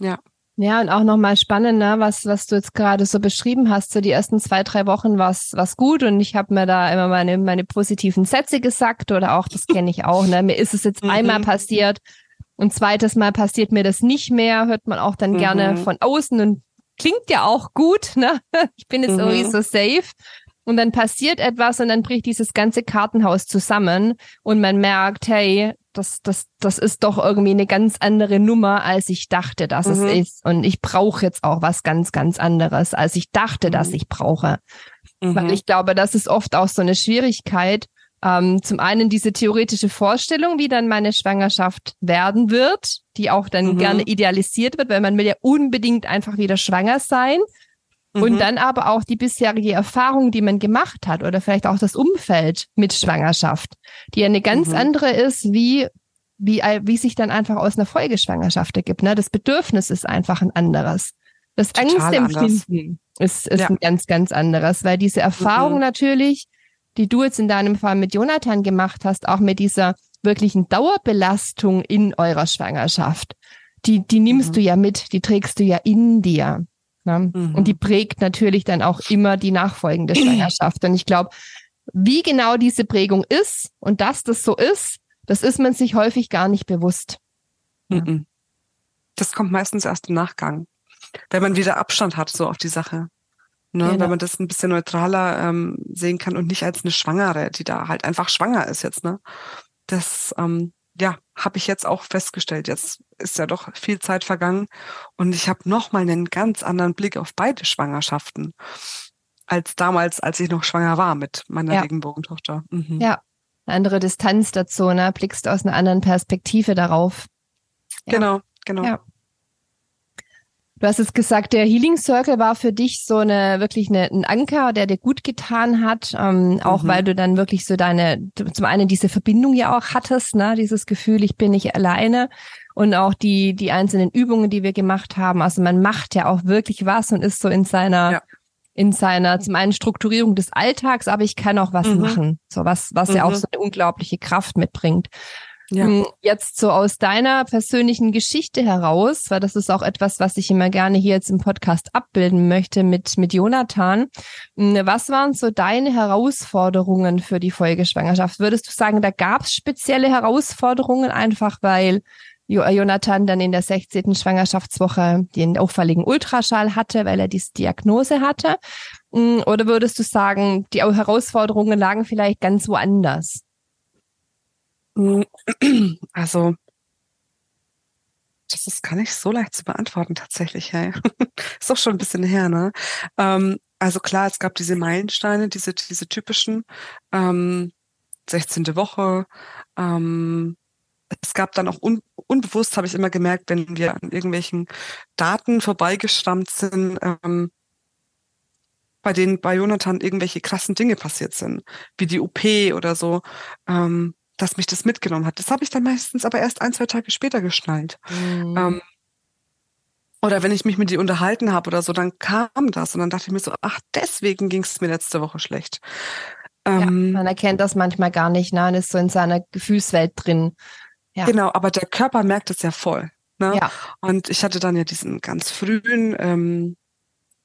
Ja. Ja, und auch nochmal spannend, ne, was, was du jetzt gerade so beschrieben hast. So die ersten zwei, drei Wochen war es gut und ich habe mir da immer meine, meine positiven Sätze gesagt oder auch, das kenne ich auch, ne? Mir ist es jetzt mhm. einmal passiert und zweites Mal passiert mir das nicht mehr, hört man auch dann mhm. gerne von außen und klingt ja auch gut, ne? Ich bin jetzt mhm. irgendwie so safe. Und dann passiert etwas und dann bricht dieses ganze Kartenhaus zusammen und man merkt, hey, das, das, das ist doch irgendwie eine ganz andere Nummer, als ich dachte, dass mhm. es ist. Und ich brauche jetzt auch was ganz, ganz anderes, als ich dachte, mhm. dass ich brauche. Mhm. Weil ich glaube, das ist oft auch so eine Schwierigkeit. Ähm, zum einen diese theoretische Vorstellung, wie dann meine Schwangerschaft werden wird, die auch dann mhm. gerne idealisiert wird, weil man will ja unbedingt einfach wieder schwanger sein. Und mhm. dann aber auch die bisherige Erfahrung, die man gemacht hat oder vielleicht auch das Umfeld mit Schwangerschaft, die eine ganz mhm. andere ist, wie, wie, wie sich dann einfach aus einer Folgeschwangerschaft ergibt. Ne? Das Bedürfnis ist einfach ein anderes. Das Total Angstempfinden ist, ist ja. ein ganz, ganz anderes, weil diese Erfahrung mhm. natürlich, die du jetzt in deinem Fall mit Jonathan gemacht hast, auch mit dieser wirklichen Dauerbelastung in eurer Schwangerschaft, die, die nimmst mhm. du ja mit, die trägst du ja in dir. Ne? Mhm. Und die prägt natürlich dann auch immer die nachfolgende Schwangerschaft. Und ich glaube, wie genau diese Prägung ist und dass das so ist, das ist man sich häufig gar nicht bewusst. Mhm. Das kommt meistens erst im Nachgang, wenn man wieder Abstand hat so auf die Sache. Ne, genau. Wenn man das ein bisschen neutraler ähm, sehen kann und nicht als eine Schwangere, die da halt einfach schwanger ist jetzt. Ne? Das ähm, ja, habe ich jetzt auch festgestellt. Jetzt ist ja doch viel Zeit vergangen und ich habe noch mal einen ganz anderen Blick auf beide Schwangerschaften als damals, als ich noch schwanger war mit meiner ja. Regenbogentochter. Mhm. Ja, eine andere Distanz dazu, ne? Blickst aus einer anderen Perspektive darauf. Ja. Genau, genau. Ja. Du hast es gesagt, der Healing Circle war für dich so eine wirklich eine, ein Anker, der dir gut getan hat, ähm, auch mhm. weil du dann wirklich so deine, zum einen diese Verbindung ja auch hattest, ne, dieses Gefühl, ich bin nicht alleine und auch die die einzelnen Übungen, die wir gemacht haben. Also man macht ja auch wirklich was und ist so in seiner ja. in seiner zum einen Strukturierung des Alltags, aber ich kann auch was mhm. machen, so was was mhm. ja auch mhm. so eine unglaubliche Kraft mitbringt. Ja. Hm, jetzt so aus deiner persönlichen Geschichte heraus, weil das ist auch etwas, was ich immer gerne hier jetzt im Podcast abbilden möchte mit, mit Jonathan. Hm, was waren so deine Herausforderungen für die Folgeschwangerschaft? Würdest du sagen, da gab es spezielle Herausforderungen, einfach weil Jonathan dann in der 16. Schwangerschaftswoche den auffälligen Ultraschall hatte, weil er diese Diagnose hatte? Hm, oder würdest du sagen, die Herausforderungen lagen vielleicht ganz woanders? Also, das ist gar nicht so leicht zu beantworten tatsächlich. Hey. ist doch schon ein bisschen her, ne? Ähm, also klar, es gab diese Meilensteine, diese, diese typischen ähm, 16. Woche. Ähm, es gab dann auch un, unbewusst, habe ich immer gemerkt, wenn wir an irgendwelchen Daten vorbeigeschrammt sind, ähm, bei denen bei Jonathan irgendwelche krassen Dinge passiert sind, wie die OP oder so. Ähm, dass mich das mitgenommen hat. Das habe ich dann meistens aber erst ein, zwei Tage später geschnallt. Mhm. Ähm, oder wenn ich mich mit dir unterhalten habe oder so, dann kam das und dann dachte ich mir so, ach, deswegen ging es mir letzte Woche schlecht. Ähm, ja, man erkennt das manchmal gar nicht, ne? Man ist so in seiner Gefühlswelt drin. Ja. Genau, aber der Körper merkt es ja voll. Ne? Ja. Und ich hatte dann ja diesen ganz frühen ähm, äh,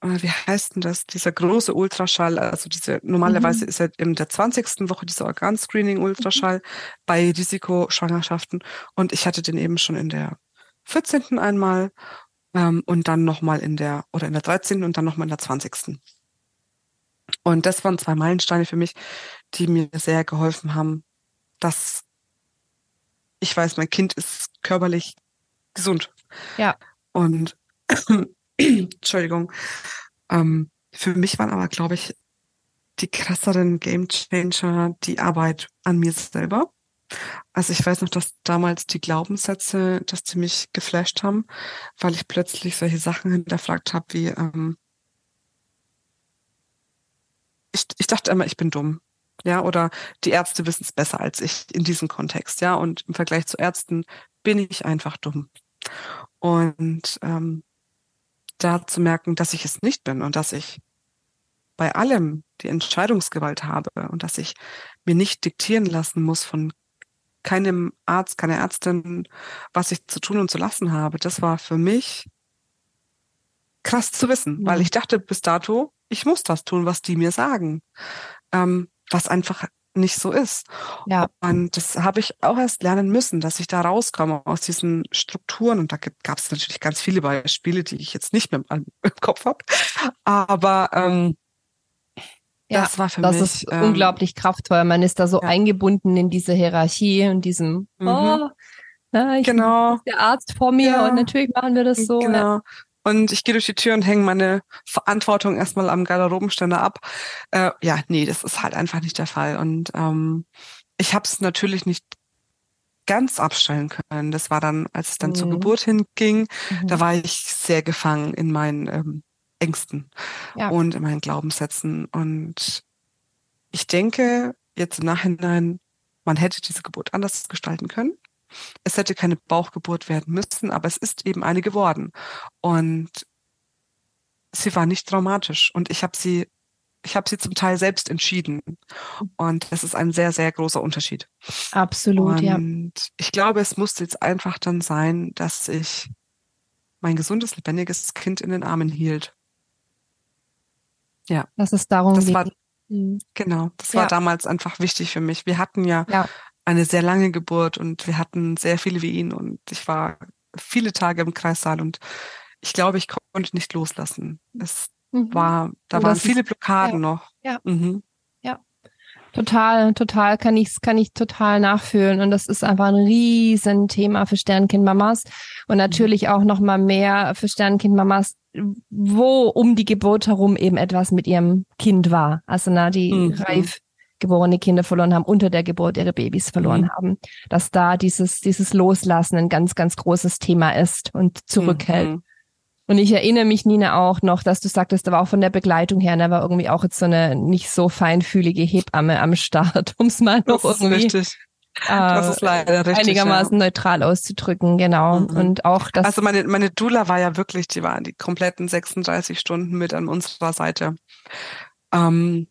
wie heißt denn das, dieser große Ultraschall, also diese, normalerweise mhm. ist er in der 20. Woche dieser Organscreening-Ultraschall mhm. bei Risikoschwangerschaften und ich hatte den eben schon in der 14. einmal ähm, und dann nochmal in der, oder in der 13. und dann nochmal in der 20. Und das waren zwei Meilensteine für mich, die mir sehr geholfen haben, dass ich weiß, mein Kind ist körperlich gesund. Ja. Und Entschuldigung. Ähm, für mich waren aber, glaube ich, die krasseren Game Changer die Arbeit an mir selber. Also ich weiß noch, dass damals die Glaubenssätze, dass die mich geflasht haben, weil ich plötzlich solche Sachen hinterfragt habe, wie ähm, ich, ich dachte immer, ich bin dumm. Ja, oder die Ärzte wissen es besser als ich in diesem Kontext, ja. Und im Vergleich zu Ärzten bin ich einfach dumm. Und ähm, da zu merken, dass ich es nicht bin und dass ich bei allem die Entscheidungsgewalt habe und dass ich mir nicht diktieren lassen muss von keinem Arzt, keiner Ärztin, was ich zu tun und zu lassen habe. Das war für mich krass zu wissen, mhm. weil ich dachte bis dato, ich muss das tun, was die mir sagen, ähm, was einfach nicht so ist. Ja. Und das habe ich auch erst lernen müssen, dass ich da rauskomme aus diesen Strukturen. Und da gab es natürlich ganz viele Beispiele, die ich jetzt nicht mehr im, Kopf habe. Aber ähm, ja, das war für das mich. Das ist ähm, unglaublich kraftvoll. Man ist da so ja. eingebunden in diese Hierarchie und diesem, mhm. oh, na, ich genau. bin der Arzt vor mir ja. und natürlich machen wir das so. Genau und ich gehe durch die Tür und hänge meine Verantwortung erstmal am Garderobenständer ab. Äh, ja, nee, das ist halt einfach nicht der Fall. Und ähm, ich habe es natürlich nicht ganz abstellen können. Das war dann, als es dann mhm. zur Geburt hinging, mhm. da war ich sehr gefangen in meinen ähm, Ängsten ja. und in meinen Glaubenssätzen. Und ich denke jetzt im Nachhinein, man hätte diese Geburt anders gestalten können. Es hätte keine Bauchgeburt werden müssen, aber es ist eben eine geworden. Und sie war nicht traumatisch und ich habe sie ich habe sie zum Teil selbst entschieden. Und das ist ein sehr, sehr großer Unterschied. Absolut, und ja. Und ich glaube, es musste jetzt einfach dann sein, dass ich mein gesundes, lebendiges Kind in den Armen hielt. Ja. Das ist darum das war, mhm. Genau, das ja. war damals einfach wichtig für mich. Wir hatten ja, ja eine sehr lange Geburt und wir hatten sehr viele wie ihn und ich war viele Tage im Kreissaal und ich glaube, ich konnte nicht loslassen. Es mhm. war, da waren viele Blockaden ja, noch. Ja. Mhm. Ja. Total, total kann ich, kann ich total nachfühlen. Und das ist einfach ein Riesenthema für Sternkind-Mamas. Und mhm. natürlich auch noch mal mehr für Sternkind-Mamas, wo um die Geburt herum eben etwas mit ihrem Kind war. Also na, die mhm. reif geborene Kinder verloren haben, unter der Geburt ihre Babys verloren mhm. haben, dass da dieses, dieses Loslassen ein ganz, ganz großes Thema ist und zurückhält. Mhm. Und ich erinnere mich, Nina, auch noch, dass du sagtest, da war auch von der Begleitung her, da war irgendwie auch jetzt so eine nicht so feinfühlige Hebamme am Start, um es mal noch irgendwie richtig. Das ist leider richtig, einigermaßen ja. neutral auszudrücken, genau. Mhm. Und auch das. Also meine, meine Dula war ja wirklich, die war die kompletten 36 Stunden mit an unserer Seite. Ähm,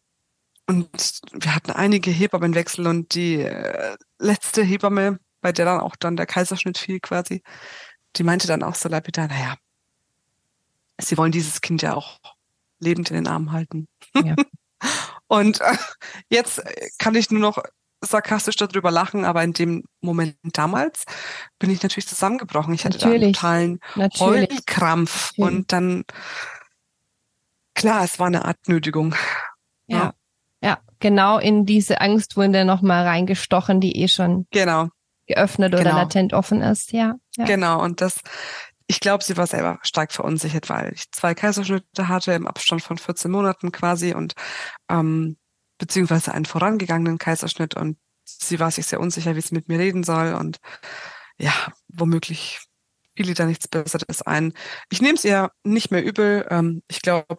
und wir hatten einige Hebammenwechsel und die äh, letzte Hebamme, bei der dann auch dann der Kaiserschnitt fiel quasi, die meinte dann auch so lapidar, naja, sie wollen dieses Kind ja auch lebend in den Armen halten. Ja. Und äh, jetzt kann ich nur noch sarkastisch darüber lachen, aber in dem Moment damals bin ich natürlich zusammengebrochen. Ich hatte natürlich. da einen totalen Heulkrampf und dann, klar, es war eine Art Nötigung. Ja. ja. Genau in diese Angstwunde nochmal reingestochen, die eh schon genau. geöffnet oder genau. latent offen ist, ja. ja. Genau, und das, ich glaube, sie war selber stark verunsichert, weil ich zwei Kaiserschnitte hatte im Abstand von 14 Monaten quasi und ähm, beziehungsweise einen vorangegangenen Kaiserschnitt und sie war sich sehr unsicher, wie sie mit mir reden soll und ja, womöglich fiel ihr da nichts Besseres ein. Ich nehme es ihr nicht mehr übel. Ähm, ich glaube,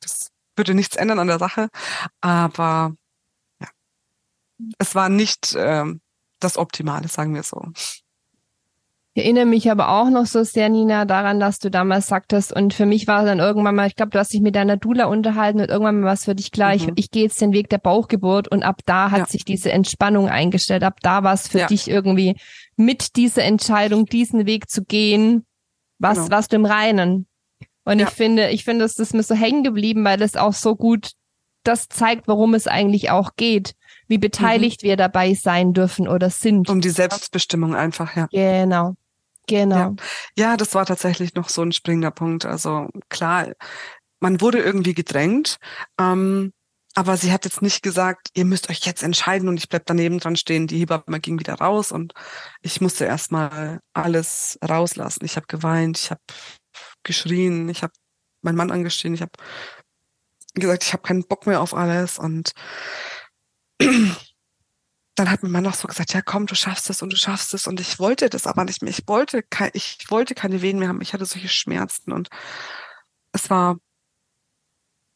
das würde nichts ändern an der Sache, aber ja, es war nicht ähm, das Optimale, sagen wir so. Ich erinnere mich aber auch noch so sehr, Nina, daran, dass du damals sagtest, und für mich war dann irgendwann mal, ich glaube, du hast dich mit deiner Dula unterhalten und irgendwann mal was für dich klar, mhm. ich, ich gehe jetzt den Weg der Bauchgeburt und ab da hat ja. sich diese Entspannung eingestellt. Ab da war es für ja. dich irgendwie mit dieser Entscheidung, diesen Weg zu gehen, was, genau. was du im Reinen. Und ja. ich finde, ich finde, das ist mir so hängen geblieben, weil das auch so gut das zeigt, worum es eigentlich auch geht wie beteiligt mhm. wir dabei sein dürfen oder sind. Um die Selbstbestimmung einfach, ja. Genau. Genau. Ja. ja, das war tatsächlich noch so ein springender Punkt. Also klar, man wurde irgendwie gedrängt, ähm, aber sie hat jetzt nicht gesagt, ihr müsst euch jetzt entscheiden und ich bleib daneben dran stehen. Die Hebamme ging wieder raus und ich musste erstmal alles rauslassen. Ich habe geweint, ich habe geschrien, ich habe meinen Mann angeschrien, ich habe gesagt, ich habe keinen Bock mehr auf alles und dann hat mein Mann auch so gesagt, ja komm, du schaffst es und du schaffst es. Und ich wollte das aber nicht mehr. Ich wollte, kein, ich wollte keine Wehen mehr haben. Ich hatte solche Schmerzen und es war,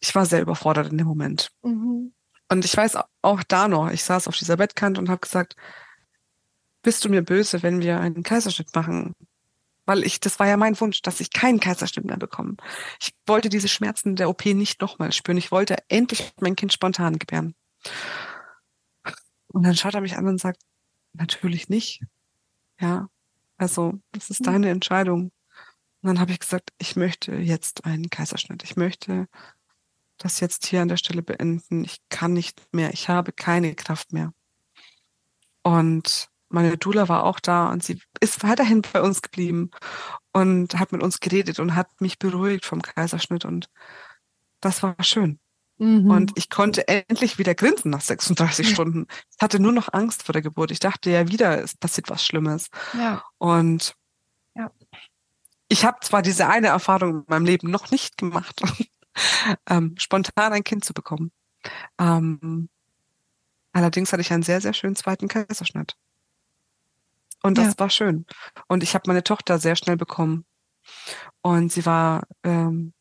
ich war sehr überfordert in dem Moment. Mhm. Und ich weiß auch da noch, ich saß auf dieser Bettkante und habe gesagt, bist du mir böse, wenn wir einen Kaiserschnitt machen? Weil ich, das war ja mein Wunsch, dass ich keinen Kaiserschnitt mehr bekomme. Ich wollte diese Schmerzen der OP nicht nochmal spüren. Ich wollte endlich mein Kind spontan gebären. Und dann schaut er mich an und sagt, natürlich nicht. Ja, also das ist mhm. deine Entscheidung. Und dann habe ich gesagt, ich möchte jetzt einen Kaiserschnitt. Ich möchte das jetzt hier an der Stelle beenden. Ich kann nicht mehr. Ich habe keine Kraft mehr. Und meine Dula war auch da und sie ist weiterhin bei uns geblieben und hat mit uns geredet und hat mich beruhigt vom Kaiserschnitt und das war schön. Mhm. Und ich konnte endlich wieder grinsen nach 36 Stunden. Ich hatte nur noch Angst vor der Geburt. Ich dachte ja wieder, es passiert was Schlimmes. Ja. Und ja. ich habe zwar diese eine Erfahrung in meinem Leben noch nicht gemacht, ähm, spontan ein Kind zu bekommen. Ähm, allerdings hatte ich einen sehr, sehr schönen zweiten Kaiserschnitt. Und das ja. war schön. Und ich habe meine Tochter sehr schnell bekommen. Und sie war ähm,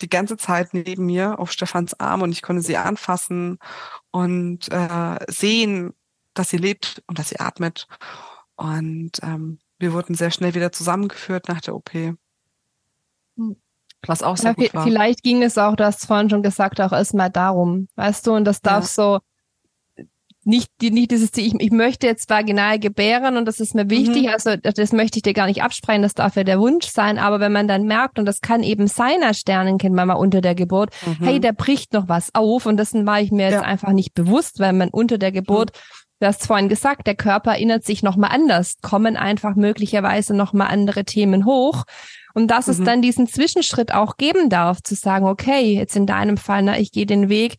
die ganze Zeit neben mir auf Stefans Arm und ich konnte sie anfassen und äh, sehen, dass sie lebt und dass sie atmet. Und ähm, wir wurden sehr schnell wieder zusammengeführt nach der OP. Hm. Was auch sehr ja, gut war. Vielleicht ging es auch, du hast vorhin schon gesagt, auch erstmal darum, weißt du, und das darf ja. so nicht, die, nicht dieses Ziel, ich, ich möchte jetzt vaginal gebären und das ist mir wichtig, mhm. also das möchte ich dir gar nicht absprechen, das darf ja der Wunsch sein, aber wenn man dann merkt, und das kann eben seiner Sternenkindmama unter der Geburt, mhm. hey, da bricht noch was auf und dessen war ich mir ja. jetzt einfach nicht bewusst, weil man unter der Geburt, mhm. du hast vorhin gesagt, der Körper erinnert sich nochmal anders, kommen einfach möglicherweise nochmal andere Themen hoch. Und dass es mhm. dann diesen Zwischenschritt auch geben darf, zu sagen, okay, jetzt in deinem Fall, na, ich gehe den Weg,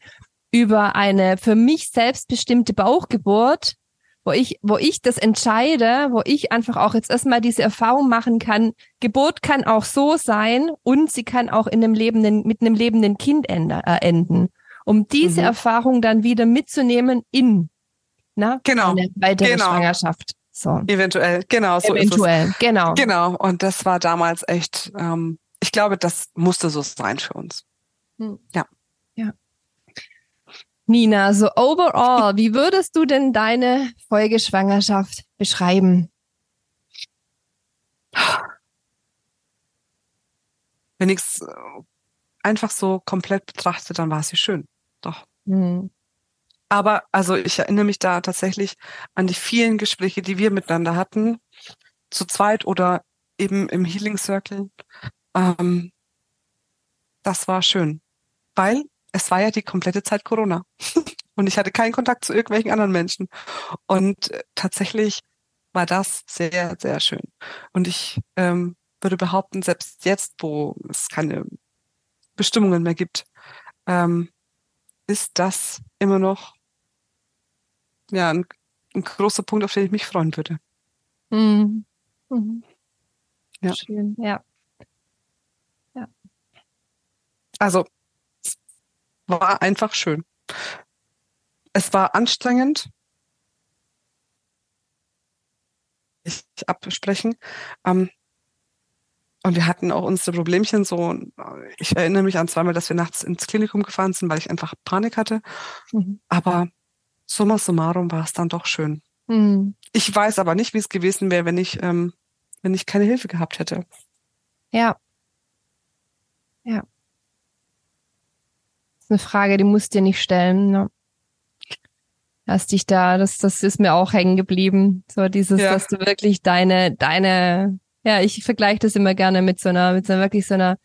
über eine für mich selbstbestimmte Bauchgeburt, wo ich, wo ich das entscheide, wo ich einfach auch jetzt erstmal diese Erfahrung machen kann. Geburt kann auch so sein und sie kann auch in einem lebenden, mit einem lebenden Kind ende, äh, enden. Um diese mhm. Erfahrung dann wieder mitzunehmen in, na, genau. eine weitere genau. Schwangerschaft. So. Eventuell, genau. So Eventuell, genau. Genau. Und das war damals echt, ähm, ich glaube, das musste so sein für uns. Hm. Ja. Nina, so overall, wie würdest du denn deine Folgeschwangerschaft beschreiben? Wenn ich es äh, einfach so komplett betrachte, dann war sie schön. Doch. Hm. Aber also ich erinnere mich da tatsächlich an die vielen Gespräche, die wir miteinander hatten, zu zweit oder eben im Healing Circle. Ähm, das war schön, weil es war ja die komplette Zeit Corona und ich hatte keinen Kontakt zu irgendwelchen anderen Menschen. Und äh, tatsächlich war das sehr, sehr schön. Und ich ähm, würde behaupten, selbst jetzt, wo es keine Bestimmungen mehr gibt, ähm, ist das immer noch ja ein, ein, großer Punkt, auf den ich mich freuen würde. Mhm. Mhm. Ja. Schön, ja. ja. Also, war einfach schön. Es war anstrengend, ich absprechen. Ähm, und wir hatten auch unsere Problemchen so. Ich erinnere mich an zweimal, dass wir nachts ins Klinikum gefahren sind, weil ich einfach Panik hatte. Mhm. Aber summa summarum war es dann doch schön. Mhm. Ich weiß aber nicht, wie es gewesen wäre, wenn ich, ähm, wenn ich keine Hilfe gehabt hätte. Ja. Ja. Eine Frage, die musst du dir nicht stellen. Ne? Hast dich da, das, das ist mir auch hängen geblieben. So dieses, ja. dass du wirklich deine, deine ja, ich vergleiche das immer gerne mit so einer, mit so einer wirklich so einer,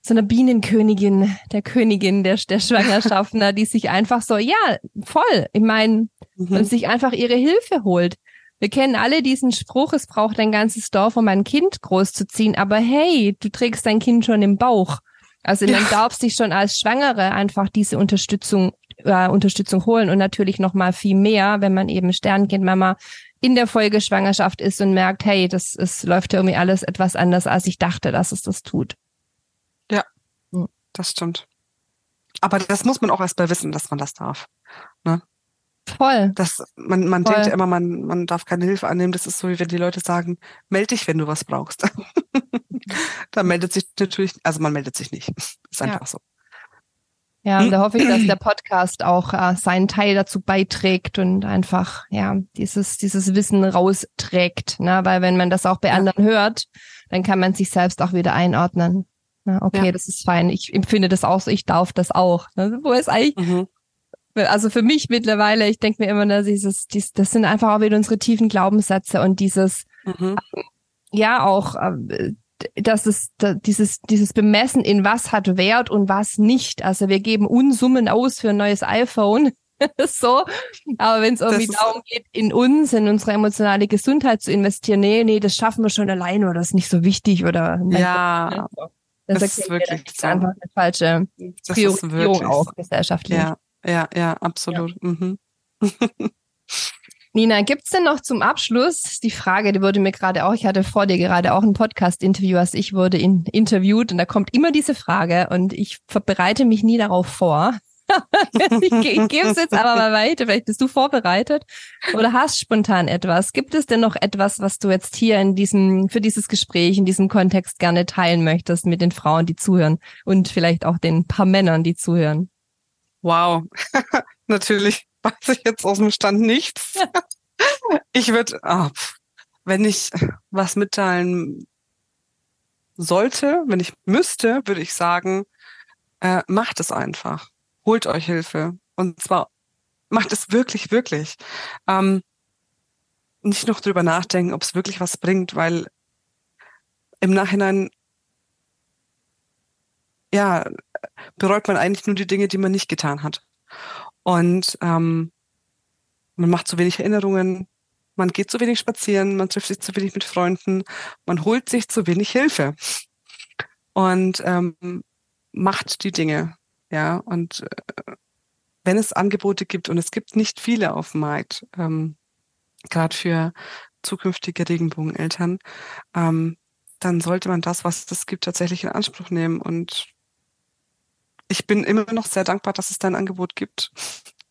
so einer Bienenkönigin, der Königin der, der Schwangerschaften, die sich einfach so, ja, voll, ich meine, mhm. und sich einfach ihre Hilfe holt. Wir kennen alle diesen Spruch, es braucht ein ganzes Dorf, um ein Kind großzuziehen, aber hey, du trägst dein Kind schon im Bauch. Also ja. man darf sich schon als Schwangere einfach diese Unterstützung äh, Unterstützung holen und natürlich noch mal viel mehr, wenn man eben Sternkindmama in der Folgeschwangerschaft ist und merkt, hey, das es läuft ja irgendwie alles etwas anders, als ich dachte, dass es das tut. Ja, hm. das stimmt. Aber das muss man auch erst mal wissen, dass man das darf. Ne? Voll. Das, man man Voll. denkt ja immer, man, man darf keine Hilfe annehmen. Das ist so, wie wenn die Leute sagen, melde dich, wenn du was brauchst. da meldet sich natürlich, also man meldet sich nicht. Ist einfach ja. so. Ja, und da hoffe ich, dass der Podcast auch äh, seinen Teil dazu beiträgt und einfach, ja, dieses, dieses Wissen rausträgt. Ne? Weil wenn man das auch bei ja. anderen hört, dann kann man sich selbst auch wieder einordnen. Na, okay, ja. das ist fein. Ich empfinde das auch so, ich darf das auch. Ne? Wo ist eigentlich, mhm. Also für mich mittlerweile, ich denke mir immer, ne, dieses, dies, das sind einfach auch wieder unsere tiefen Glaubenssätze und dieses, mhm. ähm, ja, auch äh, dass es dieses, dieses Bemessen in was hat Wert und was nicht. Also wir geben Unsummen aus für ein neues iPhone. so. Aber wenn es irgendwie darum geht, in uns, in unsere emotionale Gesundheit zu investieren, nee, nee, das schaffen wir schon alleine oder ist nicht so wichtig oder ja. Das, das ist wirklich ist einfach eine falsche Priorisierung auch gesellschaftlich. Ja, ja, ja, absolut. Ja. Mhm. Nina, gibt's denn noch zum Abschluss die Frage, die wurde mir gerade auch, ich hatte vor dir gerade auch ein Podcast-Interview, als ich wurde in, interviewt und da kommt immer diese Frage und ich bereite mich nie darauf vor. ich, ich gebe es jetzt aber mal weiter. Vielleicht bist du vorbereitet oder hast spontan etwas. Gibt es denn noch etwas, was du jetzt hier in diesem, für dieses Gespräch, in diesem Kontext gerne teilen möchtest mit den Frauen, die zuhören und vielleicht auch den paar Männern, die zuhören? Wow. Natürlich weiß ich jetzt aus dem Stand nichts. ich würde, oh, wenn ich was mitteilen sollte, wenn ich müsste, würde ich sagen, äh, macht es einfach. Holt euch Hilfe. Und zwar macht es wirklich, wirklich. Ähm, nicht noch drüber nachdenken, ob es wirklich was bringt, weil im Nachhinein ja, bereut man eigentlich nur die Dinge, die man nicht getan hat. Und ähm, man macht zu wenig Erinnerungen, man geht zu wenig spazieren, man trifft sich zu wenig mit Freunden, man holt sich zu wenig Hilfe und ähm, macht die Dinge. Ja, und äh, wenn es Angebote gibt, und es gibt nicht viele auf dem Markt, ähm, gerade für zukünftige Regenbogeneltern, ähm, dann sollte man das, was es gibt, tatsächlich in Anspruch nehmen und ich bin immer noch sehr dankbar, dass es dein Angebot gibt,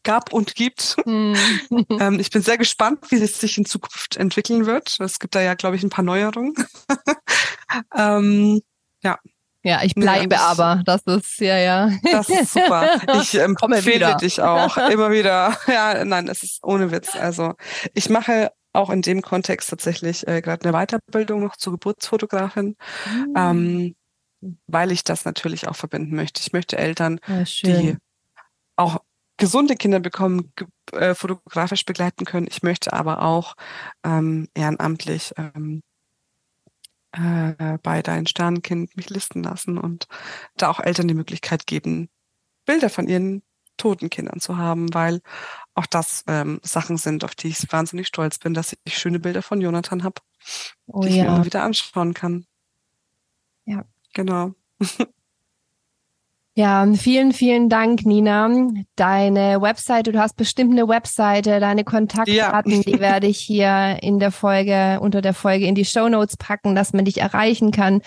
gab und gibt. Mhm. ähm, ich bin sehr gespannt, wie es sich in Zukunft entwickeln wird. Es gibt da ja, glaube ich, ein paar Neuerungen. ähm, ja. Ja, ich bleibe ja, aber. Das ist ja, ja. Das ist super. Ich empfehle dich auch immer wieder. Ja, nein, es ist ohne Witz. Also ich mache auch in dem Kontext tatsächlich äh, gerade eine Weiterbildung noch zur Geburtsfotografin. Mhm. Ähm, weil ich das natürlich auch verbinden möchte. Ich möchte Eltern, ja, die auch gesunde Kinder bekommen, äh, fotografisch begleiten können. Ich möchte aber auch ähm, ehrenamtlich ähm, äh, bei Dein Sternenkind mich listen lassen und da auch Eltern die Möglichkeit geben, Bilder von ihren toten Kindern zu haben, weil auch das ähm, Sachen sind, auf die ich wahnsinnig stolz bin, dass ich schöne Bilder von Jonathan habe, oh, die ich ja. mir immer wieder anschauen kann. Ja. Genau. Ja, vielen, vielen Dank, Nina. Deine Webseite, du hast bestimmt eine Webseite, deine Kontaktdaten, ja. die werde ich hier in der Folge, unter der Folge in die Show Notes packen, dass man dich erreichen kann.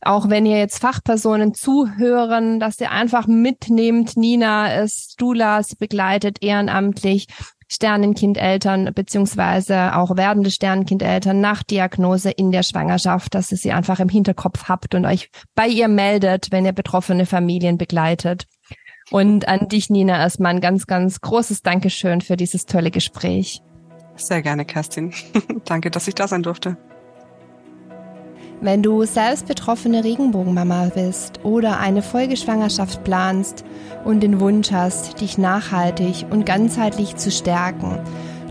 Auch wenn ihr jetzt Fachpersonen zuhören, dass ihr einfach mitnehmt. Nina ist Dula, sie begleitet ehrenamtlich Sternenkindeltern beziehungsweise auch werdende Sternenkindeltern nach Diagnose in der Schwangerschaft, dass ihr sie einfach im Hinterkopf habt und euch bei ihr meldet, wenn ihr betroffene Familien begleitet. Und an dich, Nina, erstmal ein ganz, ganz großes Dankeschön für dieses tolle Gespräch. Sehr gerne, Kerstin. Danke, dass ich da sein durfte. Wenn du selbst betroffene Regenbogenmama bist oder eine Folgeschwangerschaft planst und den Wunsch hast, dich nachhaltig und ganzheitlich zu stärken,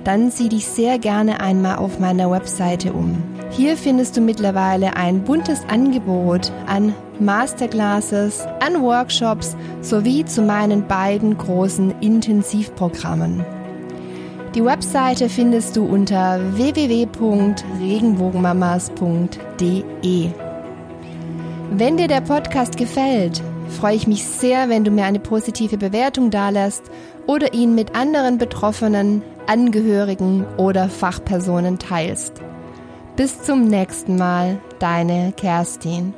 dann sieh dich sehr gerne einmal auf meiner Webseite um. Hier findest du mittlerweile ein buntes Angebot an Masterclasses, an Workshops sowie zu meinen beiden großen Intensivprogrammen. Die Webseite findest du unter www.regenbogenmamas.de. Wenn dir der Podcast gefällt, freue ich mich sehr, wenn du mir eine positive Bewertung dalässt oder ihn mit anderen Betroffenen, Angehörigen oder Fachpersonen teilst. Bis zum nächsten Mal, deine Kerstin.